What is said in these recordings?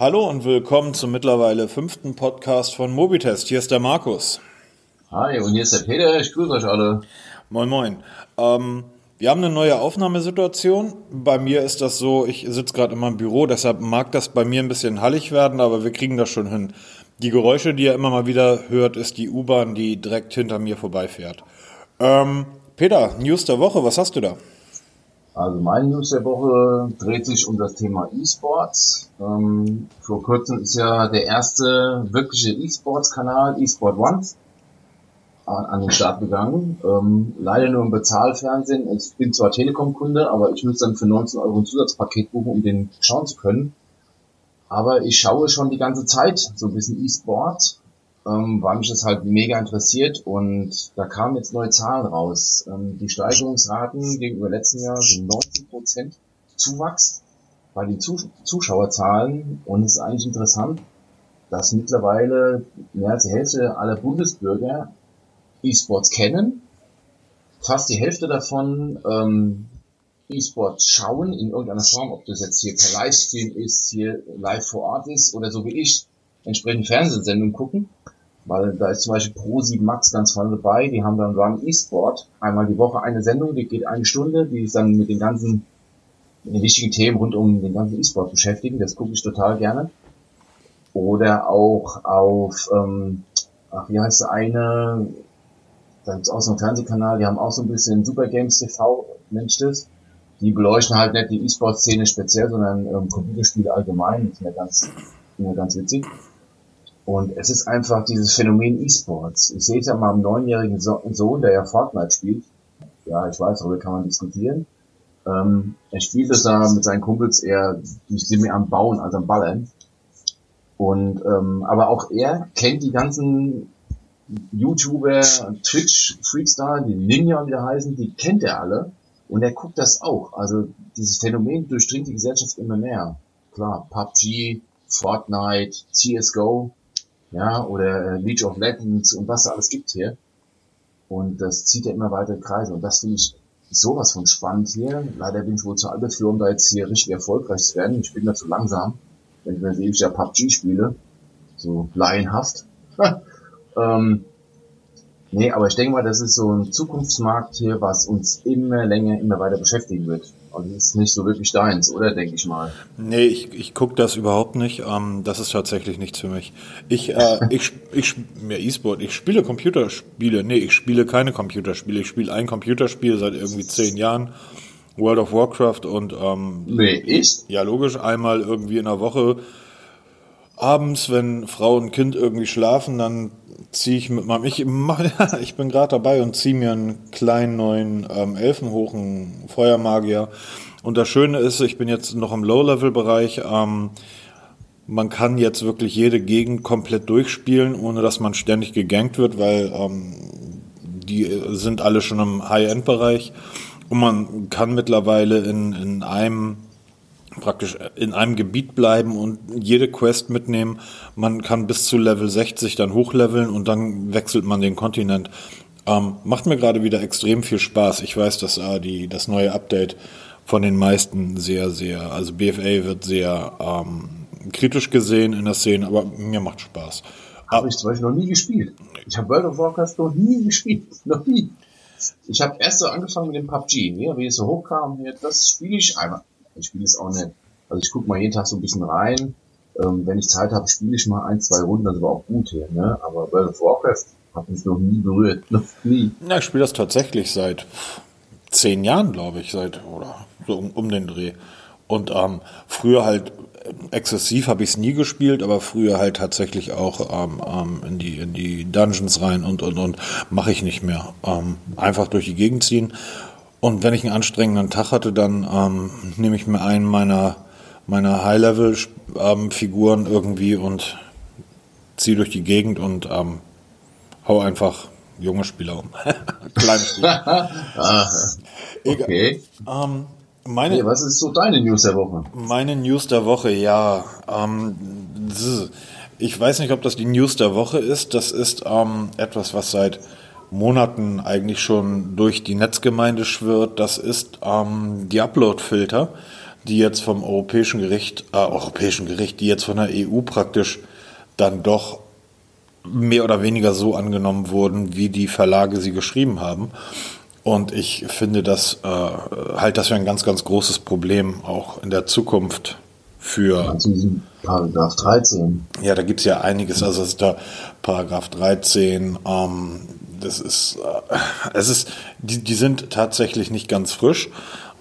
Hallo und willkommen zum mittlerweile fünften Podcast von Mobitest. Hier ist der Markus. Hi, und hier ist der Peter. Ich grüße euch alle. Moin, moin. Ähm, wir haben eine neue Aufnahmesituation. Bei mir ist das so, ich sitze gerade in meinem Büro, deshalb mag das bei mir ein bisschen hallig werden, aber wir kriegen das schon hin. Die Geräusche, die ihr immer mal wieder hört, ist die U-Bahn, die direkt hinter mir vorbeifährt. Ähm, Peter, News der Woche, was hast du da? Also mein News der Woche dreht sich um das Thema E-Sports. Ähm, vor kurzem ist ja der erste wirkliche E-Sports-Kanal, eSport One, an den Start gegangen. Ähm, leider nur im Bezahlfernsehen. Ich bin zwar Telekom-Kunde, aber ich muss dann für 19 Euro ein Zusatzpaket buchen, um den schauen zu können. Aber ich schaue schon die ganze Zeit so ein bisschen E-Sport, ähm, weil mich das halt mega interessiert und da kamen jetzt neue Zahlen raus. Ähm, die Steigerungsraten gegenüber letzten Jahr sind 90 Prozent Zuwachs bei den Zus Zuschauerzahlen und es ist eigentlich interessant, dass mittlerweile mehr als die Hälfte aller Bundesbürger E-Sports kennen. Fast die Hälfte davon ähm, E-Sports schauen in irgendeiner Form, ob das jetzt hier per Livestream ist, hier live vor Ort ist oder so wie ich entsprechend Fernsehsendungen gucken. Weil da ist zum Beispiel Pro7 Max ganz vorne dabei, die haben dann Run E-Sport, einmal die Woche eine Sendung, die geht eine Stunde, die ist dann mit den ganzen mit den wichtigen Themen rund um den ganzen E-Sport beschäftigen, das gucke ich total gerne. Oder auch auf, ähm, ach, wie heißt der eine, da gibt's auch so einen Fernsehkanal, die haben auch so ein bisschen Super Games TV, nennt das. Die beleuchten halt nicht die E-Sport-Szene speziell, sondern ähm, Computerspiele allgemein. Das ist mir ganz, mir ganz witzig. Und es ist einfach dieses Phänomen E-Sports. Ich sehe es ja mal am neunjährigen Sohn, der ja Fortnite spielt. Ja, ich weiß, darüber kann man diskutieren. Ähm, er spielt es da mit seinen Kumpels eher, die sind mehr am Bauen als am Ballern. Und ähm, aber auch er kennt die ganzen YouTuber, Twitch, Freakstar, die Ninja, wie die heißen, die kennt er alle. Und er guckt das auch. Also dieses Phänomen durchdringt die Gesellschaft immer mehr. Klar, PUBG, Fortnite, CSGO, ja, oder äh, League of Legends und was da alles gibt hier. Und das zieht ja immer weiter Kreise. Und das finde ich sowas von spannend hier. Leider bin ich wohl zu alt dafür, um da jetzt hier richtig erfolgreich zu werden. Ich bin da zu langsam. Wenn ich mir sehe, ich ja PUBG spiele. So laienhaft. Ähm, nee, aber ich denke mal, das ist so ein Zukunftsmarkt hier, was uns immer länger, immer weiter beschäftigen wird. Also das ist nicht so wirklich deins, oder denke ich mal? Nee, ich, ich gucke das überhaupt nicht. Ähm, das ist tatsächlich nichts für mich. Ich, äh, ich, ich, mehr E-Sport, ich spiele Computerspiele. Nee, ich spiele keine Computerspiele. Ich spiele ein Computerspiel seit irgendwie zehn Jahren. World of Warcraft und ähm, nee, ich? Ja, logisch, einmal irgendwie in der Woche abends, wenn Frau und Kind irgendwie schlafen, dann ziehe ich mit meinem, ich mach, ich bin gerade dabei und ziehe mir einen kleinen neuen ähm, Elfen hoch, einen Feuermagier. Und das Schöne ist, ich bin jetzt noch im Low-Level-Bereich. Ähm, man kann jetzt wirklich jede Gegend komplett durchspielen, ohne dass man ständig gegankt wird, weil ähm, die sind alle schon im High-End-Bereich. Und man kann mittlerweile in, in einem praktisch in einem Gebiet bleiben und jede Quest mitnehmen. Man kann bis zu Level 60 dann hochleveln und dann wechselt man den Kontinent. Ähm, macht mir gerade wieder extrem viel Spaß. Ich weiß, dass äh, die, das neue Update von den meisten sehr, sehr, also BFA wird sehr ähm, kritisch gesehen in der Szene, aber mir macht Spaß. Habe ich zum Beispiel noch nie gespielt. Ich habe World of Warcraft noch nie gespielt. Noch nie. Ich habe erst so angefangen mit dem PUBG, ja, wie es so hochkam, das spiele ich einmal ich spiele es auch nicht. Also ich gucke mal jeden Tag so ein bisschen rein. Ähm, wenn ich Zeit habe, spiele ich mal ein, zwei Runden, das war auch gut hier. Ne? Aber World of Warcraft hat mich noch nie berührt. Noch nie. Ja, ich spiele das tatsächlich seit zehn Jahren, glaube ich, seit oder so um, um den Dreh. Und ähm, früher halt äh, exzessiv habe ich es nie gespielt, aber früher halt tatsächlich auch ähm, ähm, in die in die Dungeons rein und und und mache ich nicht mehr. Ähm, einfach durch die Gegend ziehen und wenn ich einen anstrengenden Tag hatte, dann ähm, nehme ich mir einen meiner, meiner High-Level-Figuren ähm, irgendwie und ziehe durch die Gegend und ähm, hau einfach junge Spieler um. Kleine Spieler. ah, okay. Ähm, meine, hey, was ist so deine News der Woche? Meine News der Woche, ja. Ähm, ich weiß nicht, ob das die News der Woche ist. Das ist ähm, etwas, was seit Monaten eigentlich schon durch die Netzgemeinde schwirrt, das ist ähm, die Upload-Filter. die jetzt vom Europäischen Gericht, äh, Europäischen Gericht, die jetzt von der EU praktisch dann doch mehr oder weniger so angenommen wurden, wie die Verlage sie geschrieben haben. Und ich finde das äh, halt, das wäre ein ganz, ganz großes Problem auch in der Zukunft für. Also Paragraph 13. Ja, da gibt es ja einiges. Also es ist da Paragraph 13. Ähm, das ist, äh, es ist, die, die sind tatsächlich nicht ganz frisch.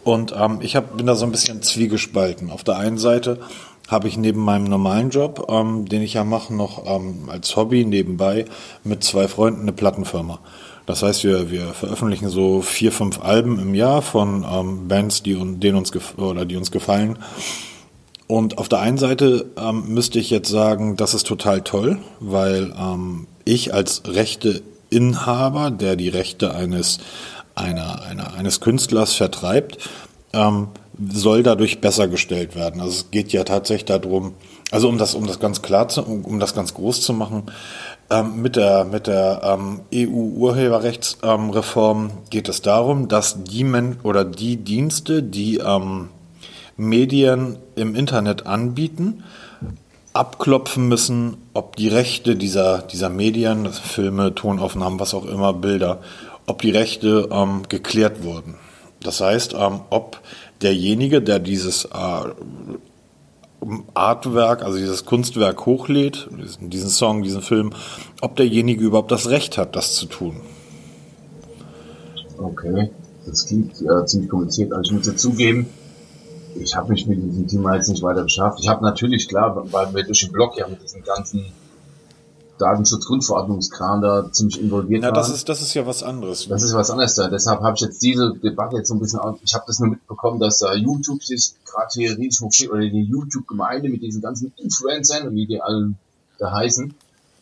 Und ähm, ich hab, bin da so ein bisschen zwiegespalten. Auf der einen Seite habe ich neben meinem normalen Job, ähm, den ich ja mache, noch ähm, als Hobby nebenbei mit zwei Freunden eine Plattenfirma. Das heißt, wir, wir veröffentlichen so vier, fünf Alben im Jahr von ähm, Bands, die, denen uns oder die uns gefallen. Und auf der einen Seite ähm, müsste ich jetzt sagen, das ist total toll, weil ähm, ich als Rechteinhaber, der die Rechte eines, einer, einer, eines Künstlers vertreibt, ähm, soll dadurch besser gestellt werden. Also es geht ja tatsächlich darum, also um das, um das ganz klar zu, um, um das ganz groß zu machen, ähm, mit der, mit der ähm, EU-Urheberrechtsreform geht es darum, dass die Men oder die Dienste, die ähm, Medien im Internet anbieten, abklopfen müssen, ob die Rechte dieser, dieser Medien, Filme, Tonaufnahmen, was auch immer, Bilder, ob die Rechte ähm, geklärt wurden. Das heißt, ähm, ob derjenige, der dieses äh, Artwerk, also dieses Kunstwerk hochlädt, diesen Song, diesen Film, ob derjenige überhaupt das Recht hat, das zu tun. Okay, das klingt ja ziemlich kompliziert. Also ich muss dazugeben, ich habe mich mit diesem Thema jetzt nicht weiter beschäftigt. Ich habe natürlich, klar, weil wir durch den Blog ja mit diesen ganzen Datenschutzgrundverordnungskram da ziemlich involviert ja, das ist das ist ja was anderes. Das ist was anderes da. Deshalb habe ich jetzt diese Debatte jetzt so ein bisschen. Ich habe das nur mitbekommen, dass uh, YouTube sich gerade hier riesig hochsteht oder die YouTube-Gemeinde mit diesen ganzen Influencern und wie die alle da heißen,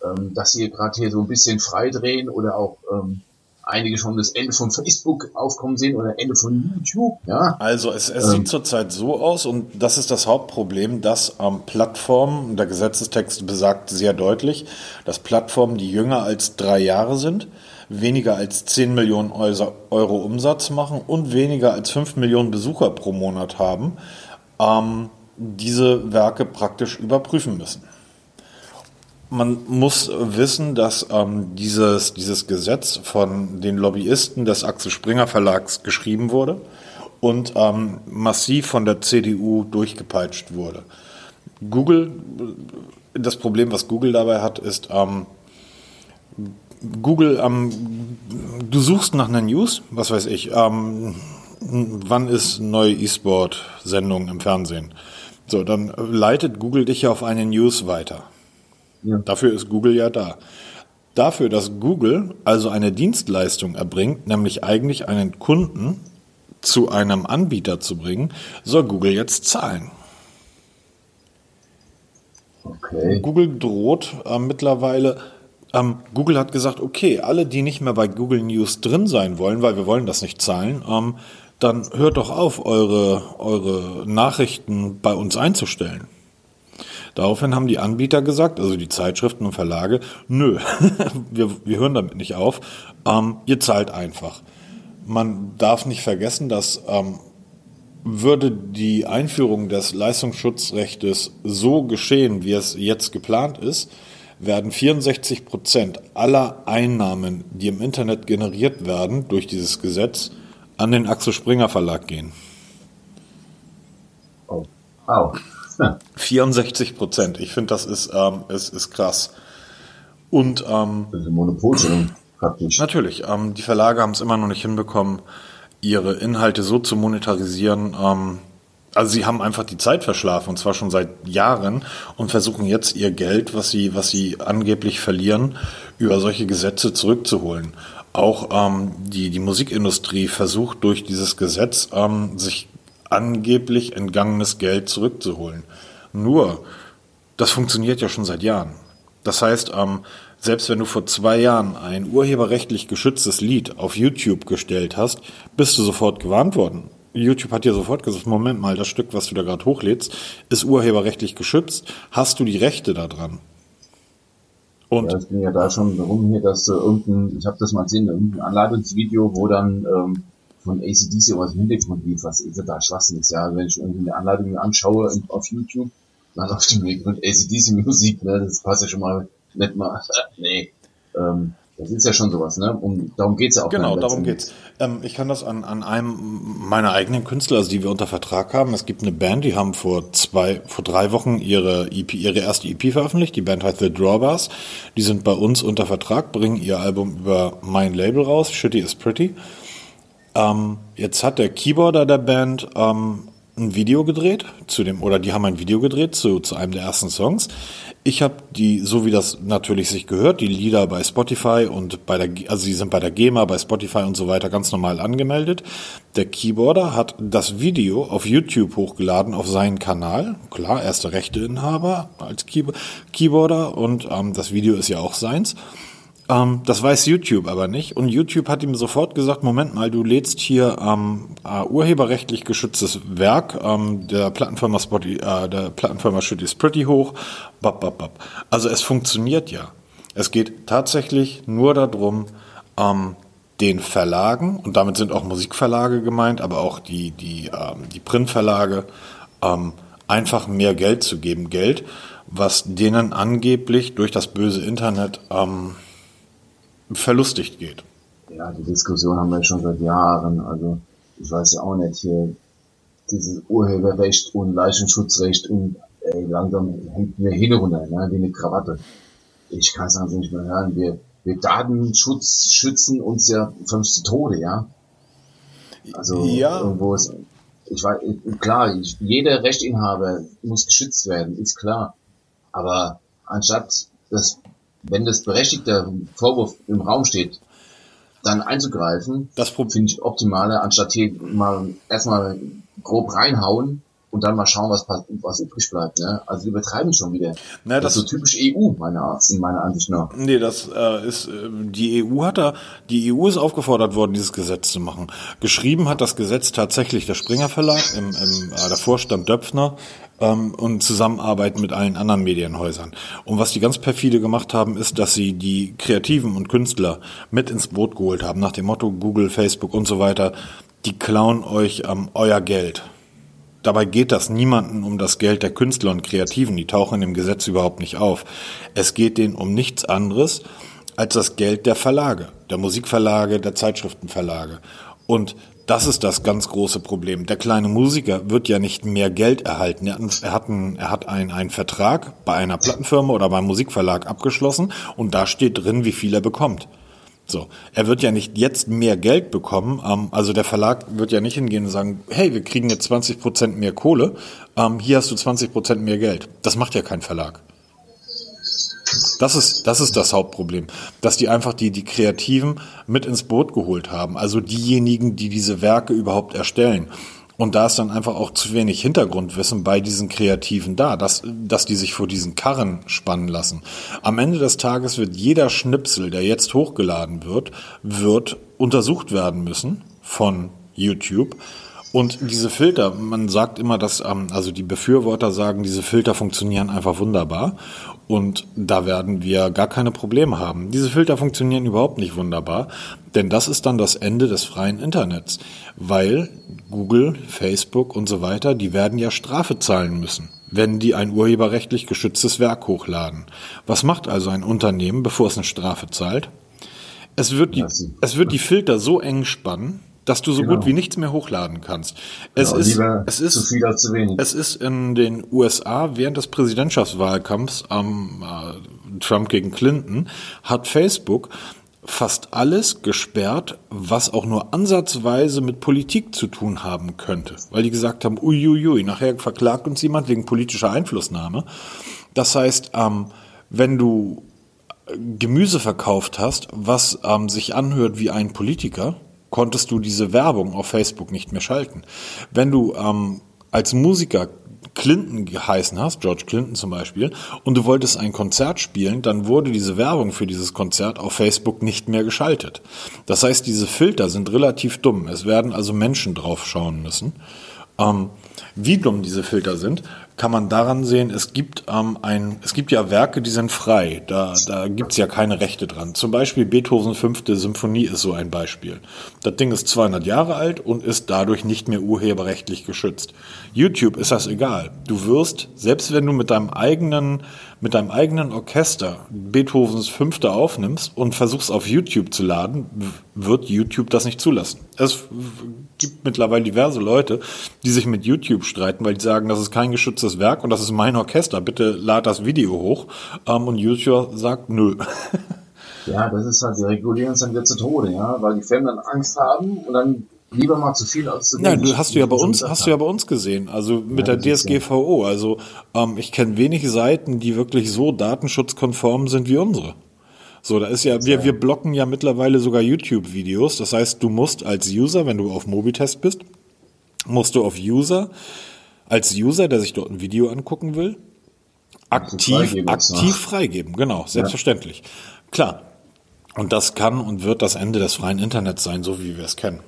ähm, dass sie gerade hier so ein bisschen freidrehen oder auch ähm, einige schon das Ende von Facebook aufkommen sehen oder Ende von YouTube. Ja? Also es, es ähm. sieht zurzeit so aus und das ist das Hauptproblem, dass ähm, Plattformen, der Gesetzestext besagt sehr deutlich, dass Plattformen, die jünger als drei Jahre sind, weniger als 10 Millionen Euro Umsatz machen und weniger als 5 Millionen Besucher pro Monat haben, ähm, diese Werke praktisch überprüfen müssen man muss wissen, dass ähm, dieses, dieses Gesetz von den Lobbyisten des Axel Springer Verlags geschrieben wurde und ähm, massiv von der CDU durchgepeitscht wurde. Google, das Problem, was Google dabei hat, ist, ähm, Google, ähm, du suchst nach einer News, was weiß ich, ähm, wann ist neue E-Sport-Sendung im Fernsehen? So, dann leitet Google dich ja auf eine News weiter. Ja. Dafür ist Google ja da. Dafür, dass Google also eine Dienstleistung erbringt, nämlich eigentlich einen Kunden zu einem Anbieter zu bringen, soll Google jetzt zahlen. Okay. Google droht äh, mittlerweile, ähm, Google hat gesagt, okay, alle, die nicht mehr bei Google News drin sein wollen, weil wir wollen das nicht zahlen, ähm, dann hört doch auf, eure, eure Nachrichten bei uns einzustellen. Daraufhin haben die Anbieter gesagt, also die Zeitschriften und Verlage, nö, wir, wir hören damit nicht auf, ähm, ihr zahlt einfach. Man darf nicht vergessen, dass ähm, würde die Einführung des Leistungsschutzrechtes so geschehen, wie es jetzt geplant ist, werden 64 Prozent aller Einnahmen, die im Internet generiert werden durch dieses Gesetz, an den Axel Springer Verlag gehen. Oh. Wow. 64 Prozent. Ich finde, das ist, ähm, ist, ist krass. Und ähm, das ist Monopolstellung praktisch. Natürlich. Ähm, die Verlage haben es immer noch nicht hinbekommen, ihre Inhalte so zu monetarisieren. Ähm, also sie haben einfach die Zeit verschlafen und zwar schon seit Jahren und versuchen jetzt ihr Geld, was sie, was sie angeblich verlieren, über solche Gesetze zurückzuholen. Auch ähm, die, die Musikindustrie versucht durch dieses Gesetz ähm, sich angeblich entgangenes Geld zurückzuholen. Nur, das funktioniert ja schon seit Jahren. Das heißt, ähm, selbst wenn du vor zwei Jahren ein urheberrechtlich geschütztes Lied auf YouTube gestellt hast, bist du sofort gewarnt worden. YouTube hat dir sofort gesagt, Moment mal, das Stück, was du da gerade hochlädst, ist urheberrechtlich geschützt. Hast du die Rechte daran? Und ja, es ging ja da schon darum hier, dass äh, irgendein, ich habe das mal gesehen, irgendein Anleitungsvideo, wo dann ähm, von ACDC oder im Hintergrund lief, was ist da Schwachsinn ist, ja. Wenn ich irgendwie eine Anleitung anschaue auf YouTube, dann auf dem Hintergrund ACDC Musik, ne, das passt ja schon mal nicht mal, nee, ähm, das ist ja schon sowas, ne? Und darum geht's ja auch. Genau, darum geht's. Ähm, ich kann das an, an einem meiner eigenen Künstler, also die wir unter Vertrag haben. Es gibt eine Band, die haben vor zwei, vor drei Wochen ihre EP, ihre erste EP veröffentlicht. Die Band heißt The Drawbars. Die sind bei uns unter Vertrag, bringen ihr Album über mein Label raus, Shitty is Pretty. Ähm, jetzt hat der Keyboarder der Band ähm, ein Video gedreht zu dem oder die haben ein Video gedreht zu, zu einem der ersten Songs. Ich habe die, so wie das natürlich sich gehört, die Lieder bei Spotify und bei der, also sie sind bei der GEMA, bei Spotify und so weiter ganz normal angemeldet. Der Keyboarder hat das Video auf YouTube hochgeladen auf seinen Kanal. Klar, er ist der Rechteinhaber als Keyboarder und ähm, das Video ist ja auch seins. Ähm, das weiß YouTube aber nicht. Und YouTube hat ihm sofort gesagt, Moment mal, du lädst hier ähm, uh, urheberrechtlich geschütztes Werk ähm, der Plattenfirma Spotty, äh, der Plattenfirma Shit Pretty hoch. Bap, bap, bap. Also es funktioniert ja. Es geht tatsächlich nur darum, ähm, den Verlagen, und damit sind auch Musikverlage gemeint, aber auch die, die, ähm, die Printverlage, ähm, einfach mehr Geld zu geben. Geld, was denen angeblich durch das böse Internet ähm, verlustigt geht. Ja, die Diskussion haben wir schon seit Jahren. Also ich weiß ja auch nicht hier dieses Urheberrecht und Leichenschutzrecht und ey, langsam hängt mir hin runter, ne, wie eine Krawatte. Ich kann es also nicht mehr hören. Wir, wir Datenschutz schützen uns ja fünf zu Tode, ja. Also ja. irgendwo ist, ich weiß, klar, ich, jeder Rechtinhaber muss geschützt werden, ist klar. Aber anstatt das wenn das berechtigte Vorwurf im Raum steht, dann einzugreifen, das finde ich optimaler, anstatt hier mal erstmal grob reinhauen und dann mal schauen, was, was übrig bleibt. Ne? Also die übertreiben schon wieder. Na, das, das, ist so typisch EU, meiner, meiner Ansicht nach. Nee, das äh, ist, äh, die EU hat da, die EU ist aufgefordert worden, dieses Gesetz zu machen. Geschrieben hat das Gesetz tatsächlich der Springer Verlag, im, im, äh, der Vorstand Döpfner, ähm, und Zusammenarbeit mit allen anderen Medienhäusern. Und was die ganz perfide gemacht haben, ist, dass sie die Kreativen und Künstler mit ins Boot geholt haben, nach dem Motto Google, Facebook und so weiter, die klauen euch ähm, euer Geld. Dabei geht das niemanden um das Geld der Künstler und Kreativen, die tauchen im Gesetz überhaupt nicht auf. Es geht denen um nichts anderes als das Geld der Verlage, der Musikverlage, der Zeitschriftenverlage. Und das ist das ganz große Problem. Der kleine Musiker wird ja nicht mehr Geld erhalten. Er hat, einen, er hat einen, einen Vertrag bei einer Plattenfirma oder beim Musikverlag abgeschlossen und da steht drin, wie viel er bekommt. So, er wird ja nicht jetzt mehr Geld bekommen. Ähm, also der Verlag wird ja nicht hingehen und sagen, hey, wir kriegen jetzt 20 Prozent mehr Kohle. Ähm, hier hast du 20 Prozent mehr Geld. Das macht ja kein Verlag. Das ist, das ist das Hauptproblem, dass die einfach die, die Kreativen mit ins Boot geholt haben. Also diejenigen, die diese Werke überhaupt erstellen. Und da ist dann einfach auch zu wenig Hintergrundwissen bei diesen Kreativen da, dass, dass die sich vor diesen Karren spannen lassen. Am Ende des Tages wird jeder Schnipsel, der jetzt hochgeladen wird, wird untersucht werden müssen von YouTube. Und diese Filter, man sagt immer, dass, ähm, also die Befürworter sagen, diese Filter funktionieren einfach wunderbar. Und da werden wir gar keine Probleme haben. Diese Filter funktionieren überhaupt nicht wunderbar, denn das ist dann das Ende des freien Internets, weil Google, Facebook und so weiter, die werden ja Strafe zahlen müssen, wenn die ein urheberrechtlich geschütztes Werk hochladen. Was macht also ein Unternehmen, bevor es eine Strafe zahlt? Es wird die, es wird die Filter so eng spannen, dass du so genau. gut wie nichts mehr hochladen kannst. Es genau, ist, es ist, zu viel als zu wenig. Es ist in den USA während des Präsidentschaftswahlkampfs am äh, Trump gegen Clinton hat Facebook fast alles gesperrt, was auch nur ansatzweise mit Politik zu tun haben könnte, weil die gesagt haben, uiuiui, nachher verklagt uns jemand wegen politischer Einflussnahme. Das heißt, ähm, wenn du Gemüse verkauft hast, was ähm, sich anhört wie ein Politiker, konntest du diese Werbung auf Facebook nicht mehr schalten. Wenn du ähm, als Musiker Clinton geheißen hast, George Clinton zum Beispiel, und du wolltest ein Konzert spielen, dann wurde diese Werbung für dieses Konzert auf Facebook nicht mehr geschaltet. Das heißt, diese Filter sind relativ dumm. Es werden also Menschen drauf schauen müssen. Ähm, wie dumm diese Filter sind, kann man daran sehen, es gibt ähm, ein, es gibt ja Werke, die sind frei. Da, da gibt's ja keine Rechte dran. Zum Beispiel Beethovens fünfte Symphonie ist so ein Beispiel. Das Ding ist 200 Jahre alt und ist dadurch nicht mehr urheberrechtlich geschützt. YouTube ist das egal. Du wirst, selbst wenn du mit deinem eigenen mit deinem eigenen Orchester Beethovens Fünfte aufnimmst und versuchst auf YouTube zu laden, wird YouTube das nicht zulassen. Es gibt mittlerweile diverse Leute, die sich mit YouTube streiten, weil die sagen, das ist kein geschütztes Werk und das ist mein Orchester. Bitte lad das Video hoch. Ähm, und YouTube sagt nö. Ja, das ist halt, sie regulieren es dann wieder zu Tode, ja, weil die Firmen dann Angst haben und dann lieber mal zu viel als zu wenig. Nein, du hast du ja bei uns, hast du ja bei uns gesehen, also mit ja, der DSGVO. Also ähm, ich kenne wenig Seiten, die wirklich so datenschutzkonform sind wie unsere. So, da ist ja, wir, wir blocken ja mittlerweile sogar YouTube-Videos. Das heißt, du musst als User, wenn du auf Mobitest bist, musst du auf User, als User, der sich dort ein Video angucken will, aktiv, freigeben, aktiv freigeben. Genau, selbstverständlich. Ja. Klar. Und das kann und wird das Ende des freien Internets sein, so wie wir es kennen.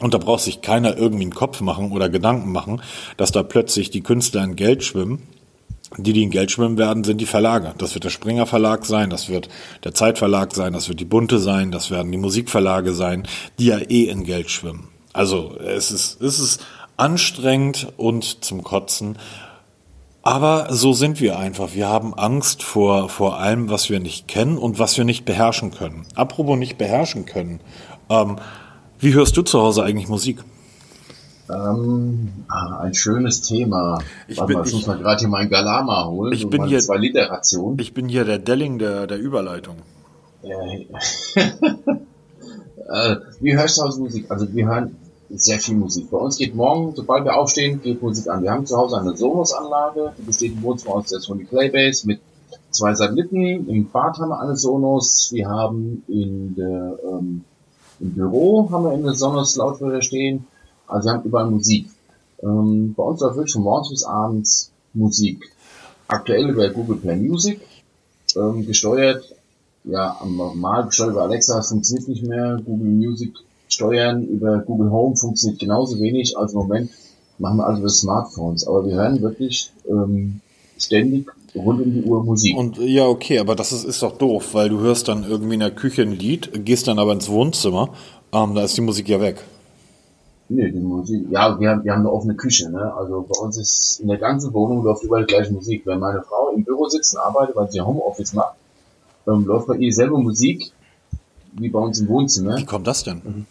Und da braucht sich keiner irgendwie einen Kopf machen oder Gedanken machen, dass da plötzlich die Künstler in Geld schwimmen. Die, die in Geld schwimmen werden, sind die Verlage. Das wird der Springer Verlag sein, das wird der Zeitverlag sein, das wird die Bunte sein, das werden die Musikverlage sein, die ja eh in Geld schwimmen. Also es ist, es ist anstrengend und zum Kotzen. Aber so sind wir einfach. Wir haben Angst vor, vor allem, was wir nicht kennen und was wir nicht beherrschen können. Apropos nicht beherrschen können. Ähm, wie hörst du zu Hause eigentlich Musik? Ähm, ah, ein schönes Thema. Ich Warte bin, mal, ich muss mal gerade hier meinen Galama holen. Ich bin hier zwei Liter Ration. Ich bin hier der Delling der, der Überleitung. äh, wie hörst du zu Hause Musik? Also wir hören sehr viel Musik. Bei uns geht morgen, sobald wir aufstehen, geht Musik an. Wir haben zu Hause eine Sonos-Anlage, die besteht im Wohnzimmer aus der Sony Playbase mit zwei Satelliten. Im Bad haben wir eine Sonos. Wir haben in der ähm, im Büro haben wir in der Sonos Lautsprecher stehen. Also wir haben überall Musik. Ähm, bei uns läuft wirklich von morgens bis abends Musik. Aktuell über Google Play Music, ähm, gesteuert, ja, normal gesteuert über Alexa funktioniert nicht mehr. Google Music steuern über Google Home funktioniert genauso wenig. Also im Moment machen wir also über Smartphones. Aber wir hören wirklich ähm, ständig rund um die Uhr Musik. Und ja, okay, aber das ist, ist doch doof, weil du hörst dann irgendwie in der Küche ein Lied, gehst dann aber ins Wohnzimmer, ähm, da ist die Musik ja weg. Nee, die Musik, ja, wir haben, wir haben eine offene Küche, ne? Also bei uns ist in der ganzen Wohnung läuft überall die gleiche Musik. Wenn meine Frau im Büro sitzt und arbeitet, weil sie Homeoffice macht, ähm, läuft bei ihr selber Musik wie bei uns im Wohnzimmer. Wie kommt das denn?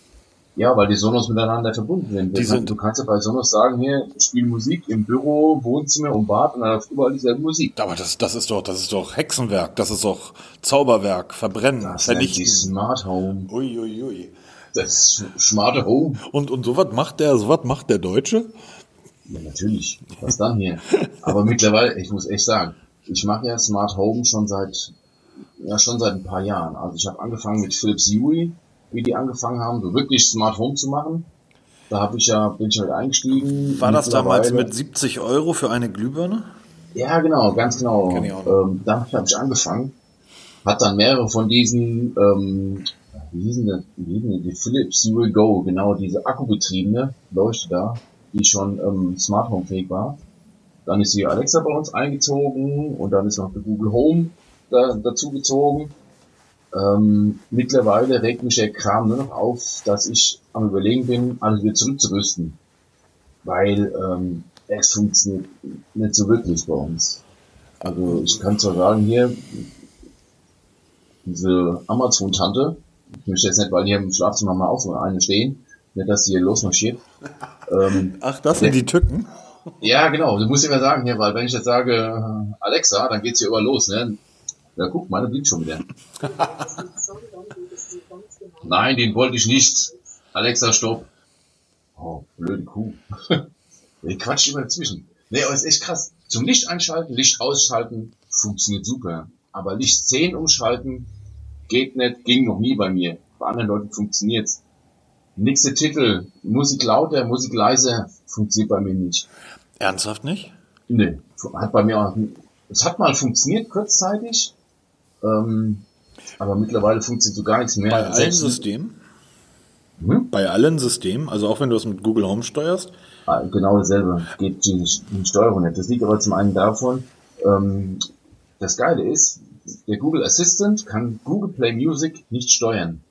Ja, weil die Sonos miteinander verbunden sind. Die sind du kannst ja bei Sonos sagen, hier, spiel Musik im Büro, Wohnzimmer und Bad und dann läuft überall dieselbe Musik. Aber das, das ist doch, das ist doch Hexenwerk, das ist doch Zauberwerk, Verbrennen, das Vernichten. Die Smart Home. Ui, ui, ui. Das smarte Home. Und, und so was macht der, so was macht der Deutsche? Ja, natürlich. Was dann hier? Aber mittlerweile, ich muss echt sagen, ich mache ja Smart Home schon seit, ja, schon seit ein paar Jahren. Also ich habe angefangen mit Philips Hue wie die angefangen haben, so wirklich Smart Home zu machen. Da habe ich ja, bin ich halt eingestiegen. War das damals mit 70 Euro für eine Glühbirne? Ja, genau, ganz genau. Ähm, da habe ich angefangen. Hat dann mehrere von diesen, ähm, wie hießen denn, wie hießen denn die Philips You Will Go, genau, diese akkubetriebene Leuchte da, die schon ähm, Smart Home fähig war. Dann ist die Alexa bei uns eingezogen und dann ist noch der Google Home da, dazu gezogen. Ähm, mittlerweile regt mich der Kram nur noch auf, dass ich am überlegen bin, alles wieder zurückzurüsten. Weil ähm, es funktioniert nicht so wirklich bei uns. Also ich kann zwar sagen, hier, diese Amazon-Tante, ich möchte jetzt nicht, weil hier im Schlafzimmer mal auch so eine stehen, nicht, dass die hier losmarschiert. Ähm, Ach, das sind die Tücken? Ja, genau. Du musst immer sagen hier, weil wenn ich jetzt sage, Alexa, dann geht's hier über los, ne? Ja, guck, meine blinkt schon wieder. Nein, den wollte ich nicht. Alexa, stopp. Oh, blöde Kuh. Der quatscht immer dazwischen. Nee, aber ist echt krass. Zum Licht einschalten, Licht ausschalten, funktioniert super. Aber Licht 10 umschalten, geht nicht, ging noch nie bei mir. Bei anderen Leuten funktioniert's. Nächste Titel, Musik lauter, Musik leiser, funktioniert bei mir nicht. Ernsthaft nicht? Nee, hat bei mir auch, es hat mal funktioniert kurzzeitig, ähm, aber mittlerweile funktioniert so gar nichts mehr. Bei allen Systemen? Hm? Bei allen Systemen, also auch wenn du es mit Google Home steuerst, Ah, genau dasselbe. Geht die, die Steuerung nicht. Das liegt aber zum einen davon, ähm, das Geile ist, der Google Assistant kann Google Play Music nicht steuern.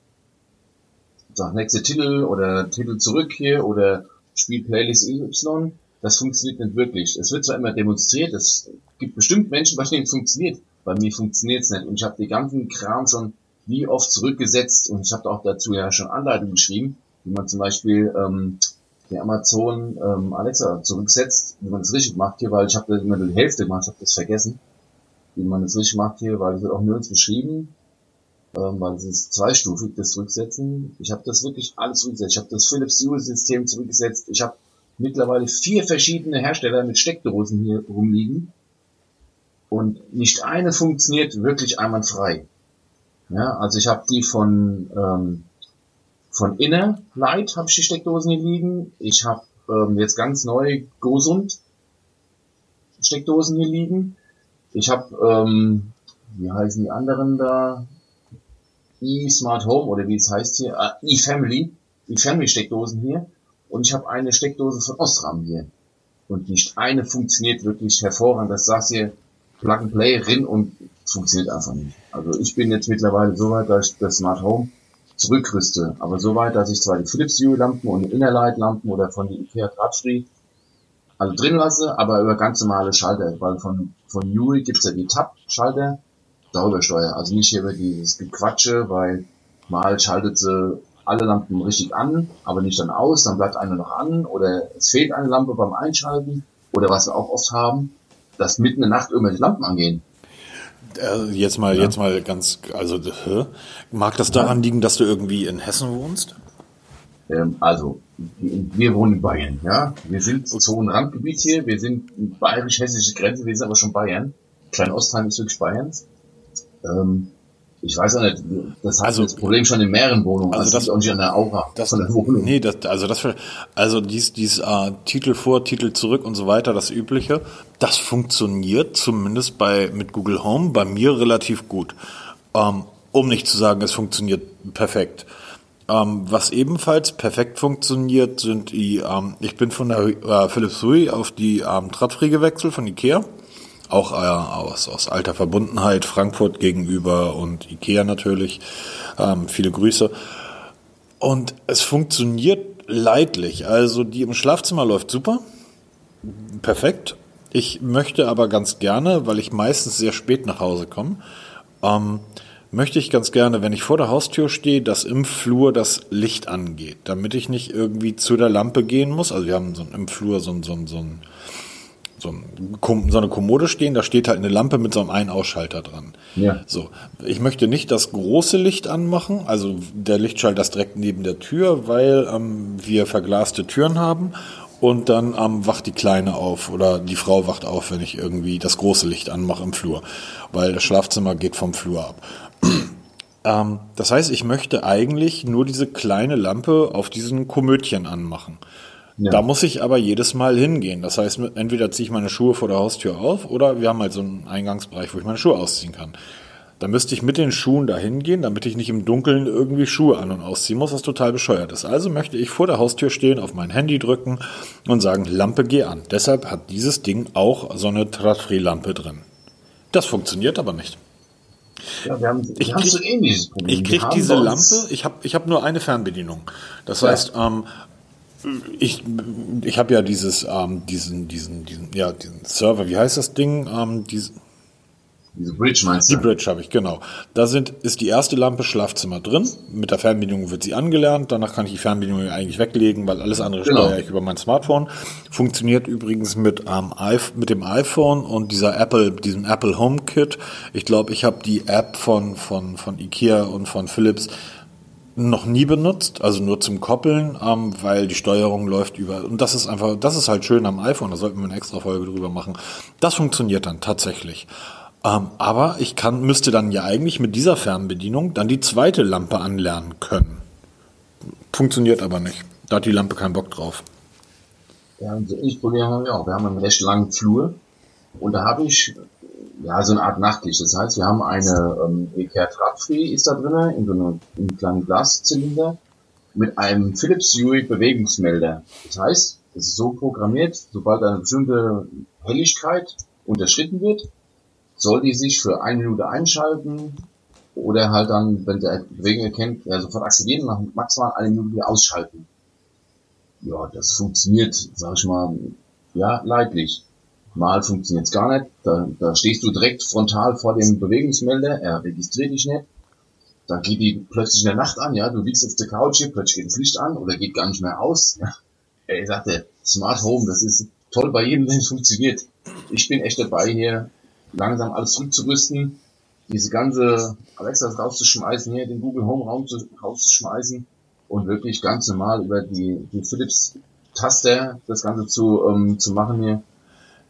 Sag nächste Titel oder Titel zurück hier oder Spiel Playlist Y. Das funktioniert nicht wirklich. Es wird zwar immer demonstriert, es gibt bestimmt Menschen, bei denen es funktioniert. Bei mir funktioniert es nicht. Und ich habe den ganzen Kram schon wie oft zurückgesetzt und ich habe auch dazu ja schon Anleitungen geschrieben, wie man zum Beispiel ähm, die Amazon ähm, Alexa zurücksetzt, wie man das richtig macht hier, weil ich habe immer die Hälfte gemacht, ich habe das vergessen, wie man das richtig macht hier, weil es wird auch nirgends beschrieben, ähm, weil es ist zweistufig, das Zurücksetzen. Ich habe das wirklich alles zurückgesetzt. Ich habe das Philips Hue-System zurückgesetzt. Ich habe mittlerweile vier verschiedene Hersteller mit Steckdosen hier rumliegen und nicht eine funktioniert wirklich einwandfrei. Ja, also ich habe die von ähm, von Inner Light habe ich die Steckdosen hier liegen. Ich habe ähm, jetzt ganz neu Gosund Steckdosen hier liegen. Ich habe, ähm, wie heißen die anderen da? E-Smart Home oder wie es heißt hier, äh, E-Family, E-Family Steckdosen hier. Und ich habe eine Steckdose von Osram hier. Und nicht eine funktioniert wirklich hervorragend. Das sagst du hier, Plug and Play, rin und funktioniert einfach nicht. Also ich bin jetzt mittlerweile so weit, dass ich das Smart Home zurückrüste. Aber so weit, dass ich zwar die Philips Hue Lampen und die Innerlight Lampen oder von die Ikea Drahtfree alle drin lasse, aber über ganz normale Schalter, weil von, von Hue gibt's ja die Tab-Schalter, darüber steuere. Also nicht hier über dieses Gequatsche, weil mal schaltet sie alle Lampen richtig an, aber nicht dann aus, dann bleibt eine noch an oder es fehlt eine Lampe beim Einschalten oder was wir auch oft haben, dass mitten in der Nacht irgendwelche Lampen angehen. Äh, jetzt mal, ja. jetzt mal ganz, also hä? mag das daran liegen, dass du irgendwie in Hessen wohnst? Ähm, also wir wohnen in Bayern, ja. Wir sind so ein Randgebiet hier, wir sind bayerisch-hessische Grenze, wir sind aber schon Bayern. Klein Ostheim ist wirklich Bayerns. Ähm, ich weiß auch nicht, das hat also, das Problem schon in mehreren Wohnungen, also, also das, auch nicht an der Aura das, von der Wohnung. Nee, das, also das, also dies, dies äh, Titel vor, Titel zurück und so weiter, das übliche, das funktioniert zumindest bei mit Google Home bei mir relativ gut. Ähm, um nicht zu sagen, es funktioniert perfekt. Ähm, was ebenfalls perfekt funktioniert, sind die, ähm, ich bin von der äh, Philips Hue auf die ähm, Drahtfree gewechselt von Ikea auch äh, aus, aus alter Verbundenheit Frankfurt gegenüber und Ikea natürlich. Ähm, viele Grüße. Und es funktioniert leidlich. Also die im Schlafzimmer läuft super. Perfekt. Ich möchte aber ganz gerne, weil ich meistens sehr spät nach Hause komme, ähm, möchte ich ganz gerne, wenn ich vor der Haustür stehe, dass im Flur das Licht angeht, damit ich nicht irgendwie zu der Lampe gehen muss. Also wir haben so im Flur so, so, so ein so, so eine Kommode stehen, da steht halt eine Lampe mit so einem Ein-Ausschalter dran. Ja. So, ich möchte nicht das große Licht anmachen, also der Lichtschalter ist direkt neben der Tür, weil ähm, wir verglaste Türen haben und dann ähm, wacht die Kleine auf oder die Frau wacht auf, wenn ich irgendwie das große Licht anmache im Flur, weil das Schlafzimmer geht vom Flur ab. ähm, das heißt, ich möchte eigentlich nur diese kleine Lampe auf diesen Komödchen anmachen. Ja. Da muss ich aber jedes Mal hingehen. Das heißt, entweder ziehe ich meine Schuhe vor der Haustür auf oder wir haben halt so einen Eingangsbereich, wo ich meine Schuhe ausziehen kann. Da müsste ich mit den Schuhen dahin gehen, damit ich nicht im Dunkeln irgendwie Schuhe an- und ausziehen muss, was total bescheuert ist. Also möchte ich vor der Haustür stehen, auf mein Handy drücken und sagen, Lampe geh an. Deshalb hat dieses Ding auch so eine Tradfree-Lampe drin. Das funktioniert aber nicht. Ja, wir haben, ich wir krieg. Ich kriege diese Lampe, ich habe ich hab nur eine Fernbedienung. Das ja. heißt, ähm, ich, ich habe ja dieses, ähm, diesen, diesen, diesen, ja, diesen Server, wie heißt das Ding? Ähm, diese, diese Bridge meinst du? Die Bridge habe ich, genau. Da sind, ist die erste Lampe Schlafzimmer drin. Mit der Fernbedienung wird sie angelernt. Danach kann ich die Fernbedienung eigentlich weglegen, weil alles andere genau. steuere ich über mein Smartphone. Funktioniert übrigens mit, ähm, mit dem iPhone und dieser Apple, diesem Apple HomeKit. Ich glaube, ich habe die App von, von, von Ikea und von Philips noch nie benutzt, also nur zum Koppeln, ähm, weil die Steuerung läuft über. Und das ist einfach, das ist halt schön am iPhone, da sollten wir eine extra Folge drüber machen. Das funktioniert dann tatsächlich. Ähm, aber ich kann, müsste dann ja eigentlich mit dieser Fernbedienung dann die zweite Lampe anlernen können. Funktioniert aber nicht. Da hat die Lampe keinen Bock drauf. Ja, ich Problem haben wir auch. Wir haben einen recht langen Flur und da habe ich ja, so eine Art Nachtlicht. Das heißt, wir haben eine ähm, Eker Drahtfree ist da drin, in so einem, in einem kleinen Glaszylinder mit einem Philips Hue Bewegungsmelder. Das heißt, Es ist so programmiert, sobald eine bestimmte Helligkeit unterschritten wird, soll die sich für eine Minute einschalten oder halt dann, wenn der Bewegung erkennt, ja, sofort aktivieren, nach maximal eine Minute ausschalten. Ja, das funktioniert, sag ich mal, ja, leidlich. Mal funktioniert es gar nicht. Da, da stehst du direkt frontal vor dem Bewegungsmelder, er registriert dich nicht. Dann geht die plötzlich in der Nacht an, ja, du liegst auf der Couch, hier, plötzlich geht das Licht an oder geht gar nicht mehr aus. Ja. Er sagte, Smart Home, das ist toll bei jedem, wenn es funktioniert. Ich bin echt dabei, hier langsam alles zurückzurüsten, diese ganze Alexa rauszuschmeißen, hier den Google Home Raum zu, rauszuschmeißen und wirklich ganz normal über die, die Philips Taster das Ganze zu, ähm, zu machen hier.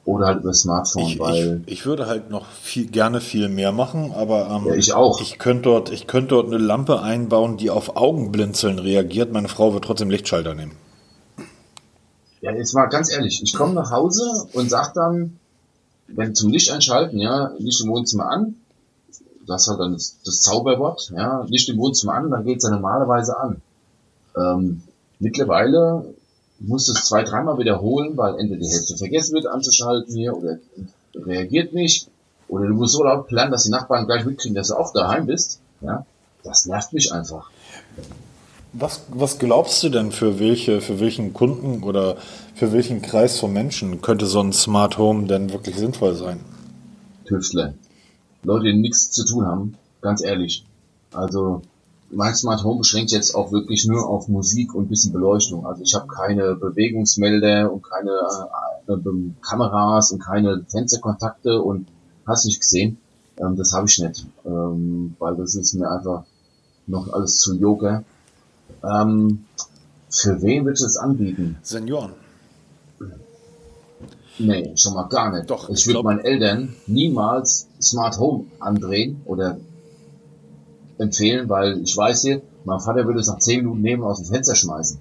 Oder halt über Smartphone, ich, weil. Ich, ich, würde halt noch viel, gerne viel mehr machen, aber ähm, ja, ich auch. Ich könnte dort, ich könnte dort eine Lampe einbauen, die auf Augenblinzeln reagiert. Meine Frau wird trotzdem Lichtschalter nehmen. Ja, jetzt mal ganz ehrlich, ich komme nach Hause und sag dann, wenn zum Licht einschalten, ja, Licht im Wohnzimmer an, das hat dann das, das Zauberwort, ja, Licht im Wohnzimmer an, dann geht's ja normalerweise an. Ähm, mittlerweile muss es zwei, dreimal wiederholen, weil entweder die Hälfte vergessen wird anzuschalten hier oder reagiert nicht. Oder du musst so laut planen, dass die Nachbarn gleich mitkriegen, dass du auch daheim bist. Ja, das nervt mich einfach. Was, was glaubst du denn für welche, für welchen Kunden oder für welchen Kreis von Menschen könnte so ein Smart Home denn wirklich sinnvoll sein? Tüftler. Leute, die nichts zu tun haben, ganz ehrlich. Also mein Smart Home beschränkt jetzt auch wirklich nur auf Musik und bisschen Beleuchtung. Also ich habe keine Bewegungsmelder und keine äh, äh, Kameras und keine Fensterkontakte und hast nicht gesehen. Ähm, das habe ich nicht, ähm, weil das ist mir einfach noch alles zu Yoga. Ähm, für wen würdest du das anbieten? Senioren. Nee, schon mal gar nicht. Doch, ich, ich würde meinen Eltern niemals Smart Home andrehen oder empfehlen, weil ich weiß hier, mein Vater würde es nach 10 Minuten nehmen aus dem Fenster schmeißen.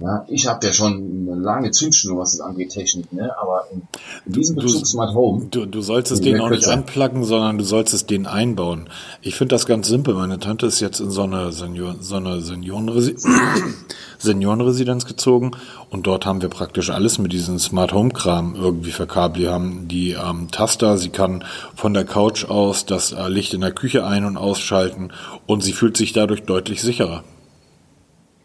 Ja, ich habe ja schon eine lange Zündschnur, was das angeht, Technik, ne? aber in, in diesem Bezug du, Smart Home. Du, du sollst es denen auch nicht anplacken, sondern du sollst es denen einbauen. Ich finde das ganz simpel. Meine Tante ist jetzt in so eine, Senior, so eine Seniorenresi Seniorenresidenz gezogen und dort haben wir praktisch alles mit diesem Smart Home Kram irgendwie verkabelt. Wir haben die ähm, Taster, sie kann von der Couch aus das äh, Licht in der Küche ein- und ausschalten und sie fühlt sich dadurch deutlich sicherer.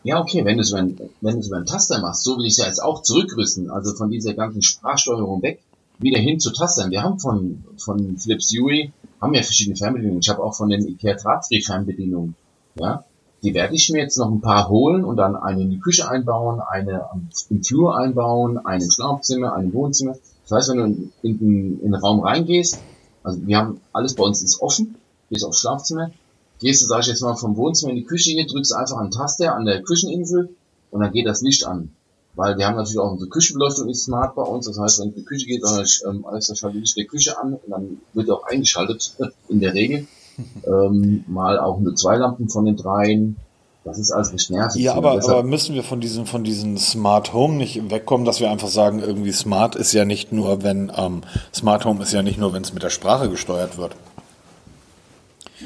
Ja, okay, wenn du es über, wenn du es einen Taster machst, so will ich es ja jetzt auch zurückrüsten, also von dieser ganzen Sprachsteuerung weg, wieder hin zu Tastern. Wir haben von, von Philips Hue, haben ja verschiedene Fernbedienungen. Ich habe auch von den IKEA Drahtfree Fernbedienungen, ja. Die werde ich mir jetzt noch ein paar holen und dann eine in die Küche einbauen, eine im Flur einbauen, eine im Schlafzimmer, eine im Wohnzimmer. Das heißt, wenn du in, in, in den Raum reingehst, also wir haben alles bei uns ist offen, bis aufs Schlafzimmer, gehst du, sag ich jetzt mal, vom Wohnzimmer in die Küche hier, drückst einfach einen Taster an der Kücheninsel und dann geht das Licht an. Weil wir haben natürlich auch unsere Küchenbeleuchtung ist smart bei uns. Das heißt, wenn die Küche geht, dann ähm, Alexa schaltet Licht der Küche an und dann wird auch eingeschaltet, in der Regel. ähm, mal auch nur zwei Lampen von den dreien. Das ist alles recht nervig. Ja, aber, aber müssen wir von diesem, von diesem Smart Home nicht wegkommen, dass wir einfach sagen, irgendwie Smart ist ja nicht nur, wenn, ähm, Smart Home ist ja nicht nur, wenn es mit der Sprache gesteuert wird.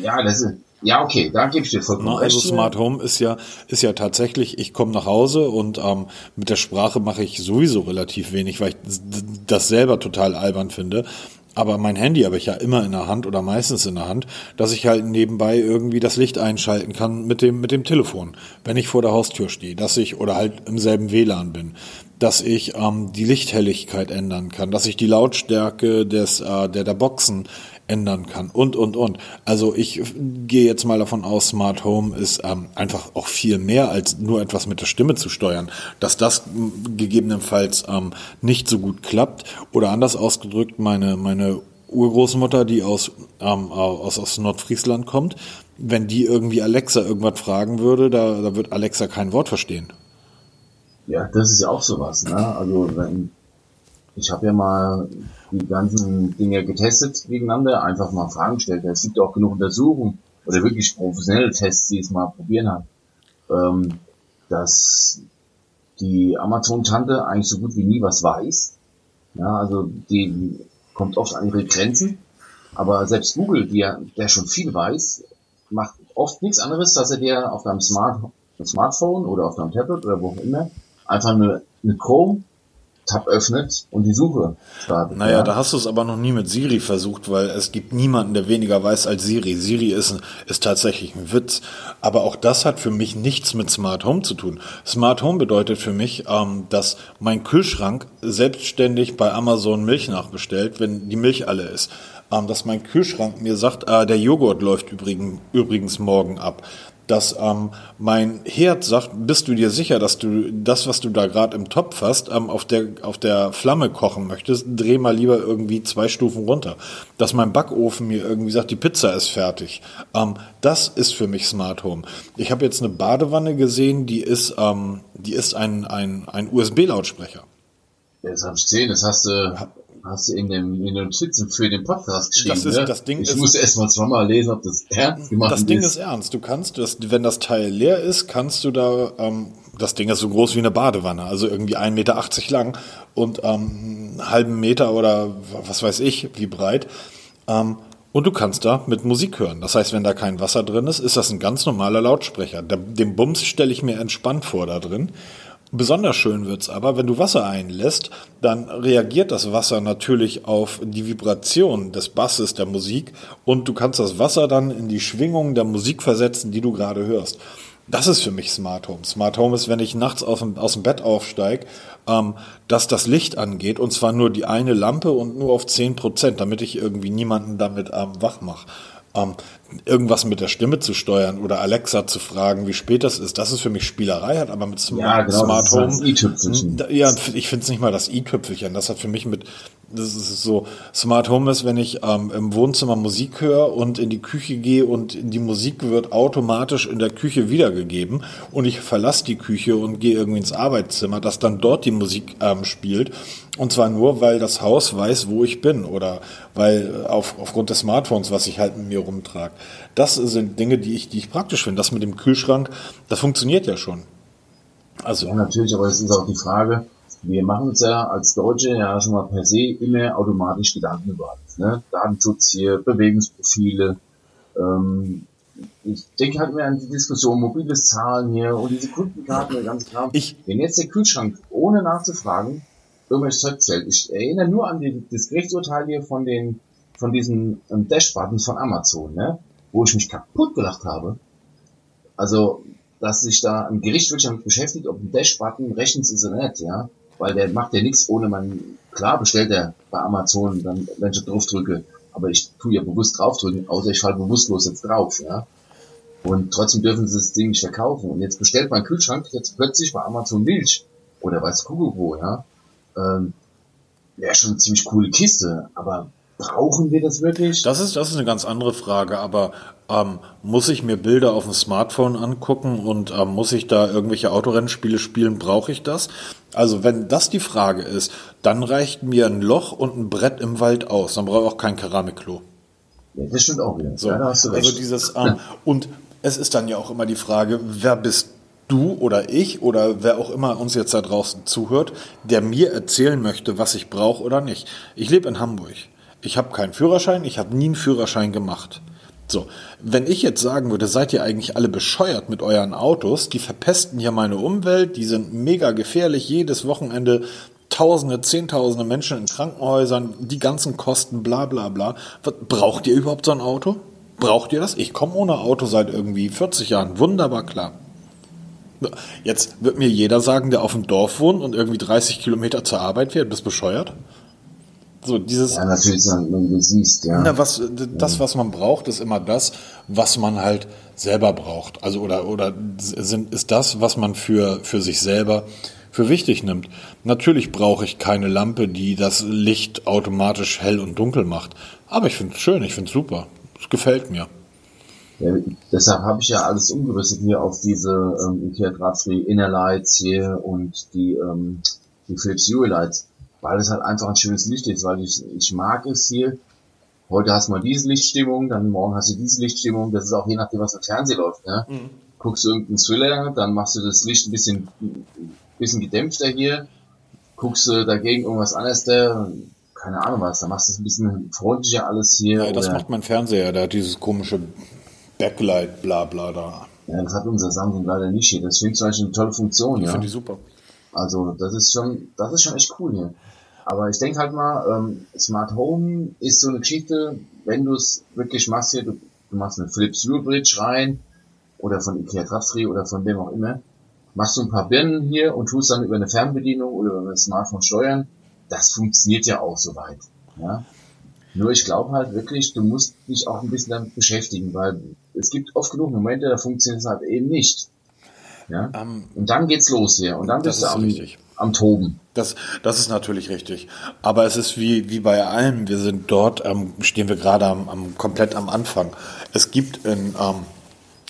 Ja, das ist, ja, okay, da gebe ich dir vollkommen Na, recht. Also Smart Home ist ja, ist ja tatsächlich, ich komme nach Hause und ähm, mit der Sprache mache ich sowieso relativ wenig, weil ich das selber total albern finde. Aber mein Handy habe ich ja immer in der Hand oder meistens in der Hand, dass ich halt nebenbei irgendwie das Licht einschalten kann mit dem, mit dem Telefon, wenn ich vor der Haustür stehe, dass ich oder halt im selben WLAN bin, dass ich ähm, die Lichthelligkeit ändern kann, dass ich die Lautstärke des, äh, der, der Boxen ändern kann und, und, und. Also ich gehe jetzt mal davon aus, Smart Home ist ähm, einfach auch viel mehr als nur etwas mit der Stimme zu steuern. Dass das gegebenenfalls ähm, nicht so gut klappt oder anders ausgedrückt, meine, meine Urgroßmutter, die aus, ähm, aus, aus Nordfriesland kommt, wenn die irgendwie Alexa irgendwas fragen würde, da, da wird Alexa kein Wort verstehen. Ja, das ist ja auch sowas. Ne? Also wenn ich habe ja mal die ganzen Dinge getestet gegeneinander, einfach mal Fragen gestellt. Es gibt auch genug Untersuchungen oder wirklich professionelle Tests, die es mal probieren haben, ähm, dass die Amazon-Tante eigentlich so gut wie nie was weiß. Ja, also die kommt oft an ihre Grenzen. Aber selbst Google, ja, der schon viel weiß, macht oft nichts anderes, dass er dir auf deinem Smart, Smartphone oder auf deinem Tablet oder wo auch immer einfach eine, eine Chrome Tab öffnet und die Suche startet. Naja, ja. da hast du es aber noch nie mit Siri versucht, weil es gibt niemanden, der weniger weiß als Siri. Siri ist, ist tatsächlich ein Witz. Aber auch das hat für mich nichts mit Smart Home zu tun. Smart Home bedeutet für mich, ähm, dass mein Kühlschrank selbstständig bei Amazon Milch nachbestellt, wenn die Milch alle ist. Ähm, dass mein Kühlschrank mir sagt, äh, der Joghurt läuft übrigens, übrigens morgen ab dass ähm, mein Herd sagt, bist du dir sicher, dass du das, was du da gerade im Topf hast, ähm, auf, der, auf der Flamme kochen möchtest, dreh mal lieber irgendwie zwei Stufen runter. Dass mein Backofen mir irgendwie sagt, die Pizza ist fertig. Ähm, das ist für mich Smart Home. Ich habe jetzt eine Badewanne gesehen, die ist, ähm, die ist ein, ein, ein USB-Lautsprecher. Das habe ich gesehen, das hast du hast du in dem in den Notizen für den Podcast geschrieben. Das ist, ne? das Ding ich ist, muss erst mal zweimal lesen, ob das ernst gemacht ist. Das Ding ist. ernst. Du kannst, das, wenn das Teil leer ist, kannst du da, ähm, das Ding ist so groß wie eine Badewanne, also irgendwie 1,80 Meter lang und ähm, einen halben Meter oder was weiß ich, wie breit. Ähm, und du kannst da mit Musik hören. Das heißt, wenn da kein Wasser drin ist, ist das ein ganz normaler Lautsprecher. Den Bums stelle ich mir entspannt vor da drin. Besonders schön wird's aber, wenn du Wasser einlässt, dann reagiert das Wasser natürlich auf die Vibration des Basses der Musik und du kannst das Wasser dann in die Schwingung der Musik versetzen, die du gerade hörst. Das ist für mich Smart Home. Smart Home ist, wenn ich nachts aus dem, aus dem Bett aufsteige, ähm, dass das Licht angeht und zwar nur die eine Lampe und nur auf zehn Prozent, damit ich irgendwie niemanden damit ähm, wach mache. Ähm, irgendwas mit der Stimme zu steuern oder Alexa zu fragen, wie spät das ist, das ist für mich Spielerei, hat aber mit Smart, ja, genau, Smart Home. Ja, ich finde es nicht mal das i-Tüpfelchen. Das hat für mich mit das ist so, Smart Home ist, wenn ich ähm, im Wohnzimmer Musik höre und in die Küche gehe und die Musik wird automatisch in der Küche wiedergegeben und ich verlasse die Küche und gehe irgendwie ins Arbeitszimmer, dass dann dort die Musik ähm, spielt. Und zwar nur, weil das Haus weiß, wo ich bin oder weil äh, auf, aufgrund des Smartphones, was ich halt mit mir rumtrage. Das sind Dinge, die ich, die ich praktisch finde. Das mit dem Kühlschrank, das funktioniert ja schon. Also. Ja, natürlich, aber es ist auch die Frage, wir machen uns ja als Deutsche ja schon mal per se immer automatisch Gedanken über alles. Ne? Datenschutz hier, Bewegungsprofile. Ähm, ich denke halt mehr an die Diskussion, mobiles Zahlen hier und diese Kundenkarten, der ganze Kram. Ich, Wenn jetzt der Kühlschrank, ohne nachzufragen, irgendwelches Zeug zählt. Ich erinnere nur an die, das Gerichtsurteil hier von den, von diesen ähm, Dash-Buttons von Amazon, ne? wo ich mich kaputt gelacht habe. Also, dass sich da ein Gericht wirklich damit beschäftigt, ob ein Dash-Button rechtens ist oder nicht, ja weil der macht ja nichts ohne man, klar bestellt er bei Amazon, dann, wenn ich drauf drücke, aber ich tue ja bewusst draufdrücken, außer ich falle bewusstlos jetzt drauf, ja. Und trotzdem dürfen sie das Ding nicht verkaufen. Und jetzt bestellt mein Kühlschrank jetzt plötzlich bei Amazon Milch oder weiß wo, ja. Ähm, ja, schon eine ziemlich coole Kiste, aber brauchen wir das wirklich? Das ist, das ist eine ganz andere Frage, aber ähm, muss ich mir Bilder auf dem Smartphone angucken und ähm, muss ich da irgendwelche Autorennspiele spielen? Brauche ich das? Also wenn das die Frage ist, dann reicht mir ein Loch und ein Brett im Wald aus. Dann brauche ich auch kein Keramikklo. Ja, das stimmt auch wieder. So, ja, also dieses ähm, und es ist dann ja auch immer die Frage, wer bist du oder ich oder wer auch immer uns jetzt da draußen zuhört, der mir erzählen möchte, was ich brauche oder nicht. Ich lebe in Hamburg. Ich habe keinen Führerschein, ich habe nie einen Führerschein gemacht. So, wenn ich jetzt sagen würde, seid ihr eigentlich alle bescheuert mit euren Autos, die verpesten hier meine Umwelt, die sind mega gefährlich, jedes Wochenende Tausende, Zehntausende Menschen in Krankenhäusern, die ganzen Kosten, bla bla bla. Braucht ihr überhaupt so ein Auto? Braucht ihr das? Ich komme ohne Auto seit irgendwie 40 Jahren. Wunderbar klar. Jetzt wird mir jeder sagen, der auf dem Dorf wohnt und irgendwie 30 Kilometer zur Arbeit fährt, bist bescheuert? So dieses. Ja, natürlich, wenn du siehst, ja. Na, was, das, was man braucht, ist immer das, was man halt selber braucht. Also, oder, oder sind, ist das, was man für, für sich selber für wichtig nimmt. Natürlich brauche ich keine Lampe, die das Licht automatisch hell und dunkel macht. Aber ich finde es schön, ich finde es super. Es gefällt mir. Ja, deshalb habe ich ja alles umgerüstet hier auf diese ähm, Ikea Drahtfree Inner Lights hier und die, ähm, die Philips Hue Lights weil es halt einfach ein schönes Licht ist, weil ich, ich mag es hier. Heute hast du mal diese Lichtstimmung, dann morgen hast du diese Lichtstimmung. Das ist auch je nachdem, was im Fernsehen läuft. Ne? Mhm. Guckst du irgendeinen Thriller, dann machst du das Licht ein bisschen, bisschen gedämpfter hier. Guckst du dagegen irgendwas anderes, der, keine Ahnung was, dann machst du es ein bisschen freundlicher alles hier. Ja, das macht mein Fernseher, der hat dieses komische Backlight, bla bla da. Ja, das hat unser Samsung leider nicht hier. Das finde ich zum Beispiel eine tolle Funktion. Ich ja. finde die super. Also das ist schon, das ist schon echt cool hier. Aber ich denke halt mal, ähm, Smart Home ist so eine Geschichte, wenn du es wirklich machst hier, du, du machst eine Philips Hue Bridge rein oder von Ikea Draftfree oder von wem auch immer, machst du ein paar Birnen hier und tust dann über eine Fernbedienung oder über ein Smartphone steuern. Das funktioniert ja auch soweit. Ja? Nur ich glaube halt wirklich, du musst dich auch ein bisschen damit beschäftigen, weil es gibt oft genug Momente, da funktioniert es halt eben nicht. Ja? Um, ähm, und dann geht's los hier und dann bist du am, am Toben. Das, das ist natürlich richtig. Aber es ist wie, wie bei allem. Wir sind dort, ähm, stehen wir gerade am, am, komplett am Anfang. Es gibt in, ähm,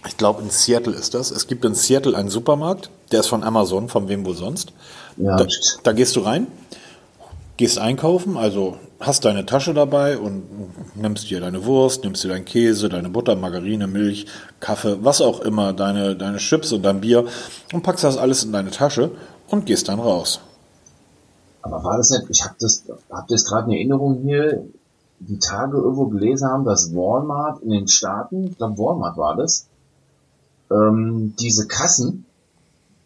ich glaube in Seattle ist das, es gibt in Seattle einen Supermarkt, der ist von Amazon, von wem wohl sonst. Ja. Da, da gehst du rein, gehst einkaufen, also hast deine Tasche dabei und nimmst dir deine Wurst, nimmst dir deinen Käse, deine Butter, Margarine, Milch, Kaffee, was auch immer, deine, deine Chips und dein Bier und packst das alles in deine Tasche und gehst dann raus. Aber war das nicht, ich habe das, hab das gerade in Erinnerung hier, die Tage irgendwo gelesen haben, dass Walmart in den Staaten, ich glaube Walmart war das, ähm, diese Kassen,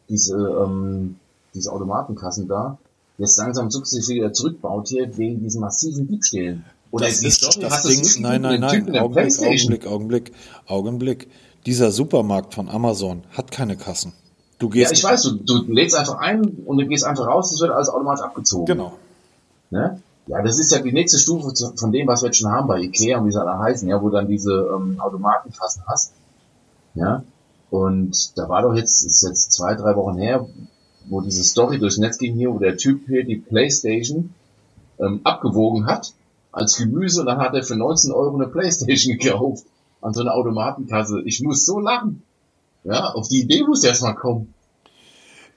diese, ähm, diese Automatenkassen da, jetzt langsam sukzessive wieder zurückbaut hier wegen diesen massiven Diebstählen. Oder das ist Story, das Ding, nein, nein, nein, Augenblick, Augenblick, Augenblick, Augenblick. Dieser Supermarkt von Amazon hat keine Kassen. Du gehst. Ja, ich weiß, du, du lädst einfach ein und du gehst einfach raus, es wird alles automatisch abgezogen. Genau. Ne? Ja, das ist ja die nächste Stufe von dem, was wir jetzt schon haben bei Ikea und wie sie alle heißen, ja, wo dann diese ähm, Automatenkassen hast. Ja. Und da war doch jetzt, ist jetzt zwei, drei Wochen her, wo diese Story durchs Netz ging hier, wo der Typ hier die Playstation ähm, abgewogen hat als Gemüse und dann hat er für 19 Euro eine Playstation gekauft an so einer Automatenkasse. Ich muss so lachen. Ja, auf die Idee muss erst mal kommen.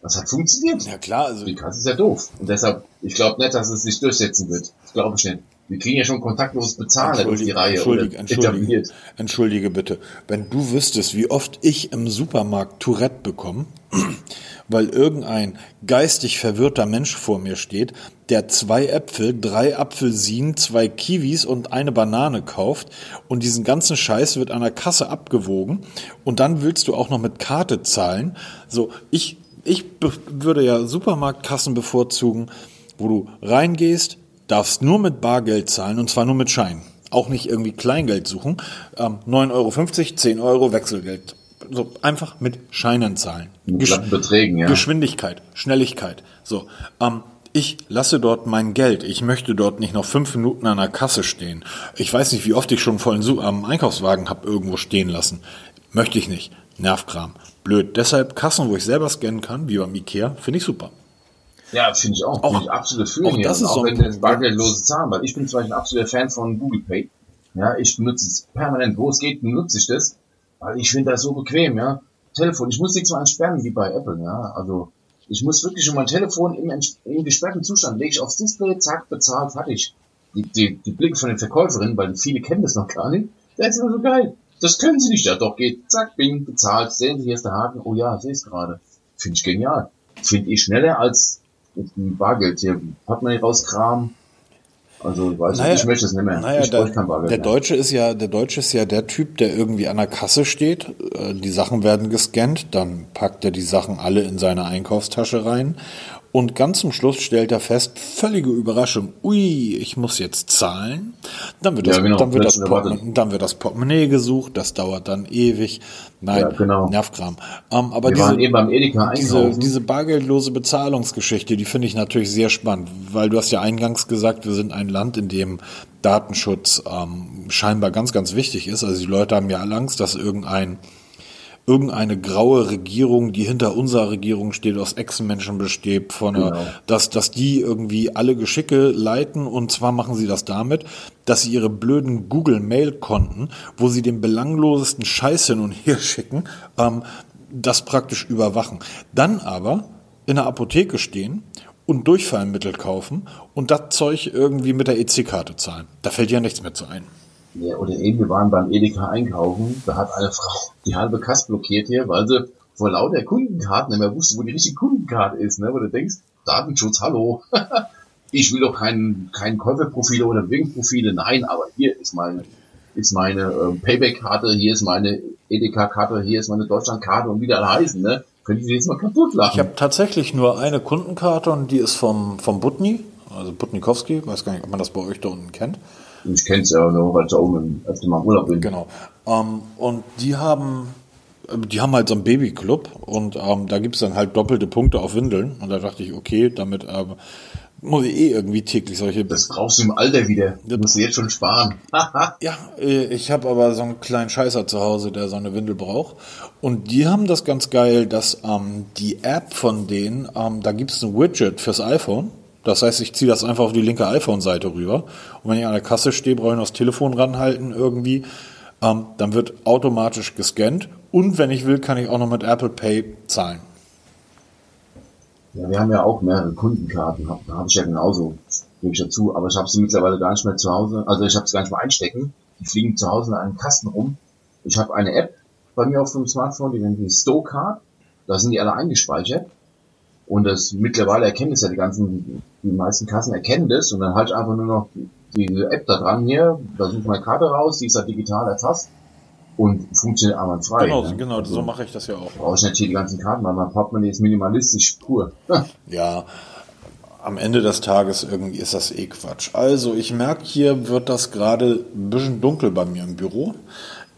Das hat funktioniert. Ja klar, also. Die Kasse ist ja doof. Und deshalb, ich glaube nicht, dass es sich durchsetzen wird. Das glaube ich nicht. Wir kriegen ja schon kontaktlos bezahlen durch die Reihe. Entschuldige, entschuldige, entschuldige bitte. Wenn du wüsstest, wie oft ich im Supermarkt Tourette bekomme, weil irgendein geistig verwirrter Mensch vor mir steht, der zwei Äpfel, drei Apfelsinen, zwei Kiwis und eine Banane kauft und diesen ganzen Scheiß wird an der Kasse abgewogen und dann willst du auch noch mit Karte zahlen. So, ich, ich würde ja Supermarktkassen bevorzugen, wo du reingehst, darfst nur mit Bargeld zahlen und zwar nur mit Schein. Auch nicht irgendwie Kleingeld suchen. Ähm, 9,50 Euro, 10 Euro Wechselgeld. So einfach mit Scheinen zahlen. Gesch Beträgen, ja. Geschwindigkeit, Schnelligkeit. So. Ähm, ich lasse dort mein Geld. Ich möchte dort nicht noch fünf Minuten an der Kasse stehen. Ich weiß nicht, wie oft ich schon vollen am Einkaufswagen habe irgendwo stehen lassen. Möchte ich nicht. Nervkram. Blöd. Deshalb Kassen, wo ich selber scannen kann, wie beim Ikea, finde ich super. Ja, finde ich auch. auch ich absolut für auch, das ist auch so wenn jetzt bargeldlose zahlen, weil ich bin zum Beispiel ein absoluter Fan von Google Pay. Ja, ich benutze es permanent. Wo es geht, benutze ich das, weil ich finde das so bequem, ja. Telefon, ich muss nichts mehr ansperren wie bei Apple, ja. Also, ich muss wirklich schon mein Telefon im, im gesperrten Zustand lege ich aufs Display, zack, bezahlt, fertig. Die, die, die Blicke von den Verkäuferinnen, weil viele kennen das noch gar nicht, das ist immer so geil. Das können sie nicht, ja doch, geht, zack, bing, bezahlt, sehen Sie, hier ist der Haken, oh ja, sehe es gerade. Finde ich genial. Finde ich schneller als dem Bargeld hier Portemonnaie rauskramen. Also ich weiß naja, nicht, ich möchte es nicht mehr. Naja, ich der, kein Bargeld der mehr. Deutsche ist ja, der Deutsche ist ja der Typ, der irgendwie an der Kasse steht. Äh, die Sachen werden gescannt, dann packt er die Sachen alle in seine Einkaufstasche rein und ganz zum Schluss stellt er fest, völlige Überraschung, ui, ich muss jetzt zahlen. Dann wird, das, ja, genau, dann, wird das dann wird das Portemonnaie gesucht, das dauert dann ewig. Nein, ja, genau. Nervkram. Ähm, aber Wir diese, diese, diese bargeldlose Bezahlungsgeschichte, die finde ich natürlich sehr spannend, weil du hast ja eingangs gesagt, wir sind ein Land, in dem Datenschutz ähm, scheinbar ganz, ganz wichtig ist. Also die Leute haben ja Angst, dass irgendein irgendeine graue Regierung, die hinter unserer Regierung steht, aus Ex-Menschen besteht, von genau. dass, dass die irgendwie alle Geschicke leiten und zwar machen sie das damit, dass sie ihre blöden Google-Mail-Konten, wo sie den belanglosesten Scheiß hin und her schicken, ähm, das praktisch überwachen. Dann aber in der Apotheke stehen und Durchfallmittel kaufen und das Zeug irgendwie mit der EC-Karte zahlen. Da fällt ja nichts mehr zu ein. Ja, oder eben, wir waren beim Edeka einkaufen, da hat eine Frau die halbe Kasse blockiert hier, weil sie vor lauter Kundenkarten nicht mehr wusste, wo die richtige Kundenkarte ist, ne? wo du denkst, Datenschutz, hallo. ich will doch kein, kein Käuferprofile oder Winkprofile, nein, aber hier ist meine, ist meine ähm, Payback-Karte, hier ist meine Edeka-Karte, hier ist meine Deutschland-Karte und wie die alle heißen, ne? Könnte ich jetzt mal kaputt lachen. Ich habe tatsächlich nur eine Kundenkarte und die ist vom, vom Butni, also Butnikowski, weiß gar nicht, ob man das bei euch da unten kennt. Ich kenne es ja nur, weil ich da oben öfter mal im Urlaub bin. Genau. Ähm, und die haben, die haben halt so einen Babyclub und ähm, da gibt's dann halt doppelte Punkte auf Windeln. Und da dachte ich, okay, damit ähm, muss ich eh irgendwie täglich solche. Das brauchst du im Alter wieder. Du musst du jetzt schon sparen. ja, äh, ich habe aber so einen kleinen Scheißer zu Hause, der so eine Windel braucht. Und die haben das ganz geil, dass ähm, die App von denen, ähm, da gibt's ein Widget fürs iPhone. Das heißt, ich ziehe das einfach auf die linke iPhone-Seite rüber. Und wenn ich an der Kasse stehe, brauche ich noch das Telefon ranhalten irgendwie. Ähm, dann wird automatisch gescannt. Und wenn ich will, kann ich auch noch mit Apple Pay zahlen. Ja, wir haben ja auch mehrere Kundenkarten. Hab, habe ich ja genauso, gebe ich dazu. Aber ich habe sie mittlerweile gar nicht mehr zu Hause. Also ich habe sie gar nicht mehr einstecken. Die fliegen zu Hause in einem Kasten rum. Ich habe eine App bei mir auf dem Smartphone, die nennt sich Stowcard. Da sind die alle eingespeichert. Und das mittlerweile erkennen es ja die ganzen, die meisten Kassen erkennen das und dann halt einfach nur noch diese App da dran hier, da suche ich meine Karte raus, die ist ja digital erfasst und funktioniert einwandfrei. Genau, ne? genau, so mache ich das ja auch. Brauche ich nicht hier die ganzen Karten, weil mein Portemonnaie ist minimalistisch pur. Ja, am Ende des Tages irgendwie ist das eh Quatsch. Also, ich merke, hier wird das gerade ein bisschen dunkel bei mir im Büro.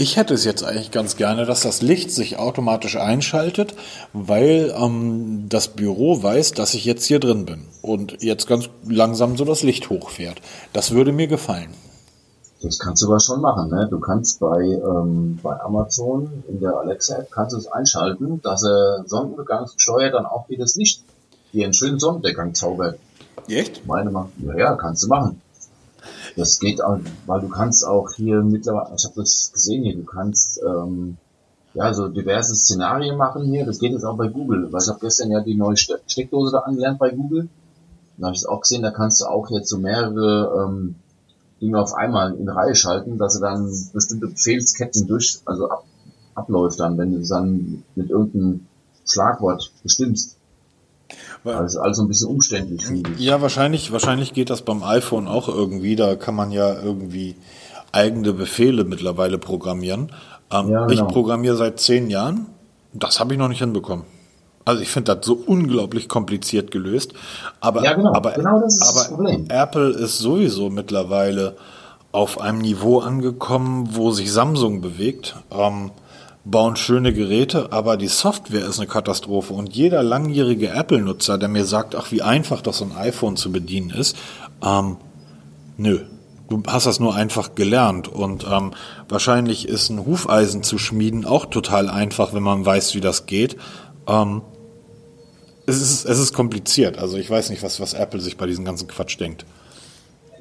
Ich hätte es jetzt eigentlich ganz gerne, dass das Licht sich automatisch einschaltet, weil ähm, das Büro weiß, dass ich jetzt hier drin bin und jetzt ganz langsam so das Licht hochfährt. Das würde mir gefallen. Das kannst du aber schon machen, ne? Du kannst bei, ähm, bei Amazon in der Alexa-App kannst du es einschalten, dass er sonnenuntergangsgesteuert dann auch wie das Licht hier einen schönen Sonnendeckgang zaubert. Echt? Meine macht, ja, ja, kannst du machen. Das geht auch, weil du kannst auch hier mittlerweile, ich habe das gesehen hier, du kannst ähm, ja so diverse Szenarien machen hier. Das geht jetzt auch bei Google, weil ich habe gestern ja die neue Ste Steckdose da angelernt bei Google. Da habe ich es auch gesehen, da kannst du auch jetzt so mehrere ähm, Dinge auf einmal in Reihe schalten, dass du dann bestimmte Befehlsketten durch, also ab, abläuft dann, wenn du dann mit irgendeinem Schlagwort bestimmst. Also alles so ein bisschen umständlich, ich. Ja, wahrscheinlich, wahrscheinlich geht das beim iPhone auch irgendwie. Da kann man ja irgendwie eigene Befehle mittlerweile programmieren. Ähm, Ja, Ich genau. programmiere seit zehn Jahren. Das habe ich noch nicht hinbekommen. Also ich finde das so unglaublich kompliziert gelöst. Aber, Ja, genau. aber, Genau das ist aber das. Apple ist sowieso mittlerweile auf einem Niveau angekommen, wo sich Samsung bewegt. Ähm, bauen schöne Geräte, aber die Software ist eine Katastrophe. Und jeder langjährige Apple-Nutzer, der mir sagt, ach, wie einfach das so ein iPhone zu bedienen ist, ähm, nö. Du hast das nur einfach gelernt und ähm, wahrscheinlich ist ein Hufeisen zu schmieden auch total einfach, wenn man weiß, wie das geht. Ähm, es ist, es ist kompliziert. Also ich weiß nicht, was, was Apple sich bei diesem ganzen Quatsch denkt.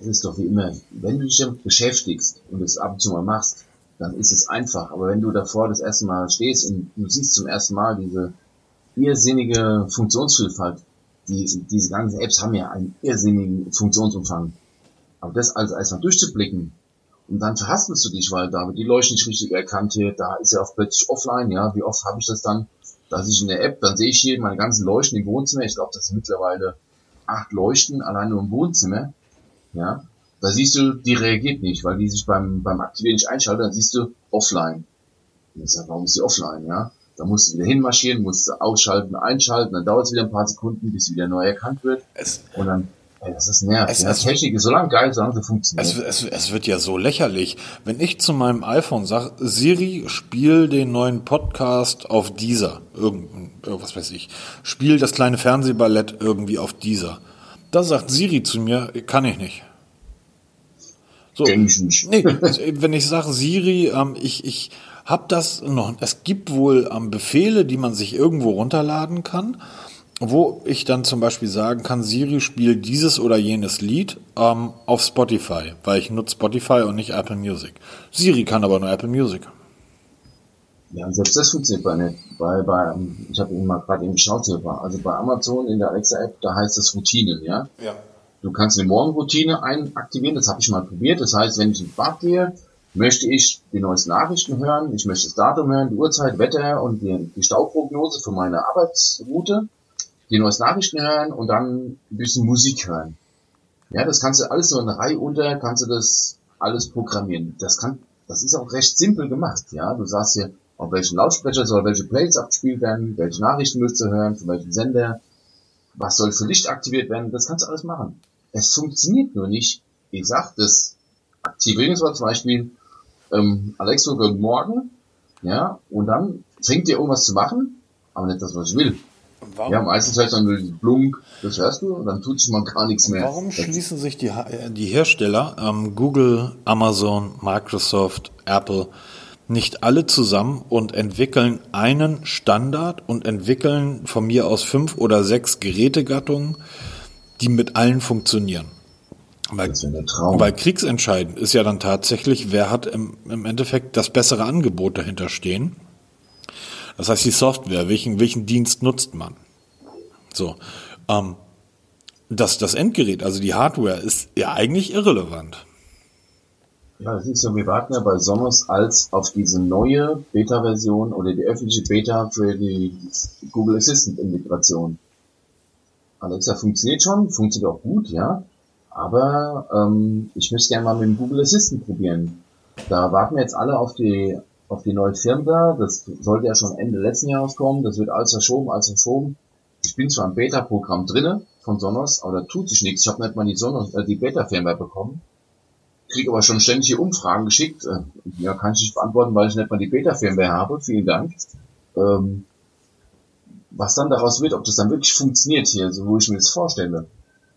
Es ist doch wie immer, wenn du dich damit beschäftigst und es ab und zu mal machst, dann ist es einfach. Aber wenn du davor das erste Mal stehst und du siehst zum ersten Mal diese irrsinnige Funktionsvielfalt, die, diese ganzen Apps haben ja einen irrsinnigen Funktionsumfang. Aber das also erstmal durchzublicken und dann verhaspelst du dich, weil da wird die Leuchte nicht richtig erkannt hier, da ist ja auch plötzlich offline, ja, wie oft habe ich das dann, dass ich in der App, dann sehe ich hier meine ganzen Leuchten im Wohnzimmer, ich glaube, das sind mittlerweile acht Leuchten allein nur im Wohnzimmer, ja, da siehst du, die reagiert nicht, weil die sich beim, beim Aktivieren nicht einschaltet, dann siehst du offline. Und ich sag, warum ist die offline, ja? Da musst du wieder hinmarschieren, musst du ausschalten, einschalten, dann dauert es wieder ein paar Sekunden, bis sie wieder neu erkannt wird. Es, Und dann, ey, das ist nervig. Es- ja, es- Technik ist so lange geil, solange sie funktioniert. es, es, es wird ja so lächerlich. Wenn ich zu meinem iPhone sage, Siri, spiel den neuen Podcast auf dieser, irgend, was weiß ich, spiel das kleine Fernsehballett irgendwie auf dieser. Da sagt Siri zu mir, kann ich nicht. So. Kenn ich nicht. Nee, wenn ich sage Siri, ähm, ich, ich habe das noch. Es gibt wohl ähm, Befehle, die man sich irgendwo runterladen kann, wo ich dann zum Beispiel sagen kann, Siri spiel dieses oder jenes Lied ähm, auf Spotify, weil ich nutze Spotify und nicht Apple Music. Siri kann aber nur Apple Music. Ja, selbst das funktioniert bei nicht. Bei, bei, ich habe eben mal gerade eben geschaut also bei Amazon in der Alexa-App, da heißt das Routinen, ja. Ja. Du kannst eine Morgenroutine einaktivieren, das habe ich mal probiert. Das heißt, wenn ich ins Bad gehe, möchte ich die neuesten Nachrichten hören, ich möchte das Datum hören, die Uhrzeit, Wetter und die, die Stauprognose für meine Arbeitsroute, die neuesten Nachrichten hören und dann ein bisschen Musik hören. Ja, das kannst du alles so in eine Reihe unter, kannst du das alles programmieren. Das kann, das ist auch recht simpel gemacht, ja. Du sagst hier auf welchen Lautsprecher soll welche Plays abgespielt werden, welche Nachrichten müsst ihr hören, von welchem Sender, was soll für Licht aktiviert werden, das kannst du alles machen. Es funktioniert nur nicht. Ich sag, das Aktivieren soll zum Beispiel ähm, Alexa, guten Morgen, ja, und dann fängt ihr irgendwas zu machen, aber nicht das, was ich will. Warum? Ja, meistens hört dann Blunk, das hörst du, und dann tut sich mal gar nichts mehr. Warum das schließen sich die, äh, die Hersteller, ähm, Google, Amazon, Microsoft, Apple, nicht alle zusammen und entwickeln einen Standard und entwickeln von mir aus fünf oder sechs Gerätegattungen, die mit allen funktionieren? Weil, weil kriegsentscheidend ist ja dann tatsächlich, wer hat im, im Endeffekt das bessere Angebot dahinter stehen. Das heißt, die Software, welchen, welchen Dienst nutzt man? So. Ähm, das, das Endgerät, also die Hardware, ist ja eigentlich irrelevant. Ja, das ist so, wir warten ja bei Sonos als auf diese neue Beta-Version oder die öffentliche Beta für die Google Assistant-Integration. Alexa funktioniert schon, funktioniert auch gut, ja. Aber ähm, ich möchte gerne mal mit dem Google Assistant probieren. Da warten wir jetzt alle auf die auf die neue Firmware. Das sollte ja schon Ende letzten Jahres kommen. Das wird alles verschoben, alles verschoben. Ich bin zwar im Beta-Programm drinne von Sonos, aber da tut sich nichts. Ich habe nicht mal die Sonos, äh, die Beta-Firmware bekommen. Krieg aber schon ständig hier Umfragen geschickt. Äh, ja, kann ich nicht beantworten, weil ich nicht mal die Beta-Firmware habe. Vielen Dank. Ähm, was dann daraus wird, ob das dann wirklich funktioniert hier, so wo ich mir das vorstelle.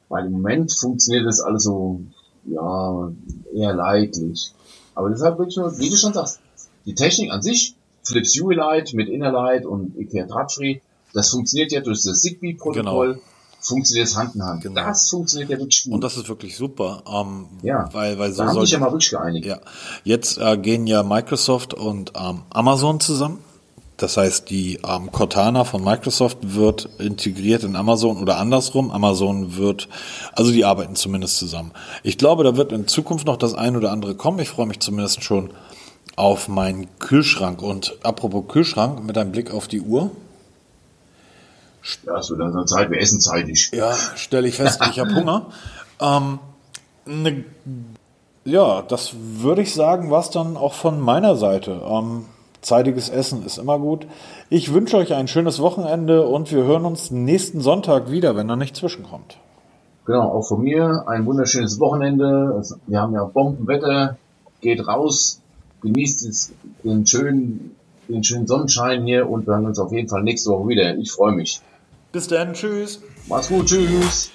Weil im Moment funktioniert das alles so, ja, eher leidlich. Aber halt wirklich nur, wie du schon sagst, die Technik an sich, Philips Hue Light mit Innerlight und IKEA Drahtfree, das funktioniert ja durch das Zigbee-Protokoll. Genau. Funktioniert es Hand in Hand. Genau. Das funktioniert ja wirklich gut. Und das ist wirklich super. Ähm, ja, weil, weil so da haben sich ja mal wirklich geeinigt. Ja. Jetzt äh, gehen ja Microsoft und ähm, Amazon zusammen. Das heißt, die ähm, Cortana von Microsoft wird integriert in Amazon oder andersrum. Amazon wird, also die arbeiten zumindest zusammen. Ich glaube, da wird in Zukunft noch das ein oder andere kommen. Ich freue mich zumindest schon auf meinen Kühlschrank. Und apropos Kühlschrank, mit einem Blick auf die Uhr. Ja, wird langsam Zeit, wir essen zeitig. Ja, stelle ich fest, ich habe Hunger. Ähm, ne, ja, das würde ich sagen, was dann auch von meiner Seite. Ähm, zeitiges Essen ist immer gut. Ich wünsche euch ein schönes Wochenende und wir hören uns nächsten Sonntag wieder, wenn da nicht zwischenkommt. Genau, auch von mir ein wunderschönes Wochenende. Wir haben ja Bombenwetter. Geht raus, genießt den schönen, den schönen Sonnenschein hier und wir hören uns auf jeden Fall nächste Woche wieder. Ich freue mich. Bis dann, tschüss. Mach's gut, tschüss.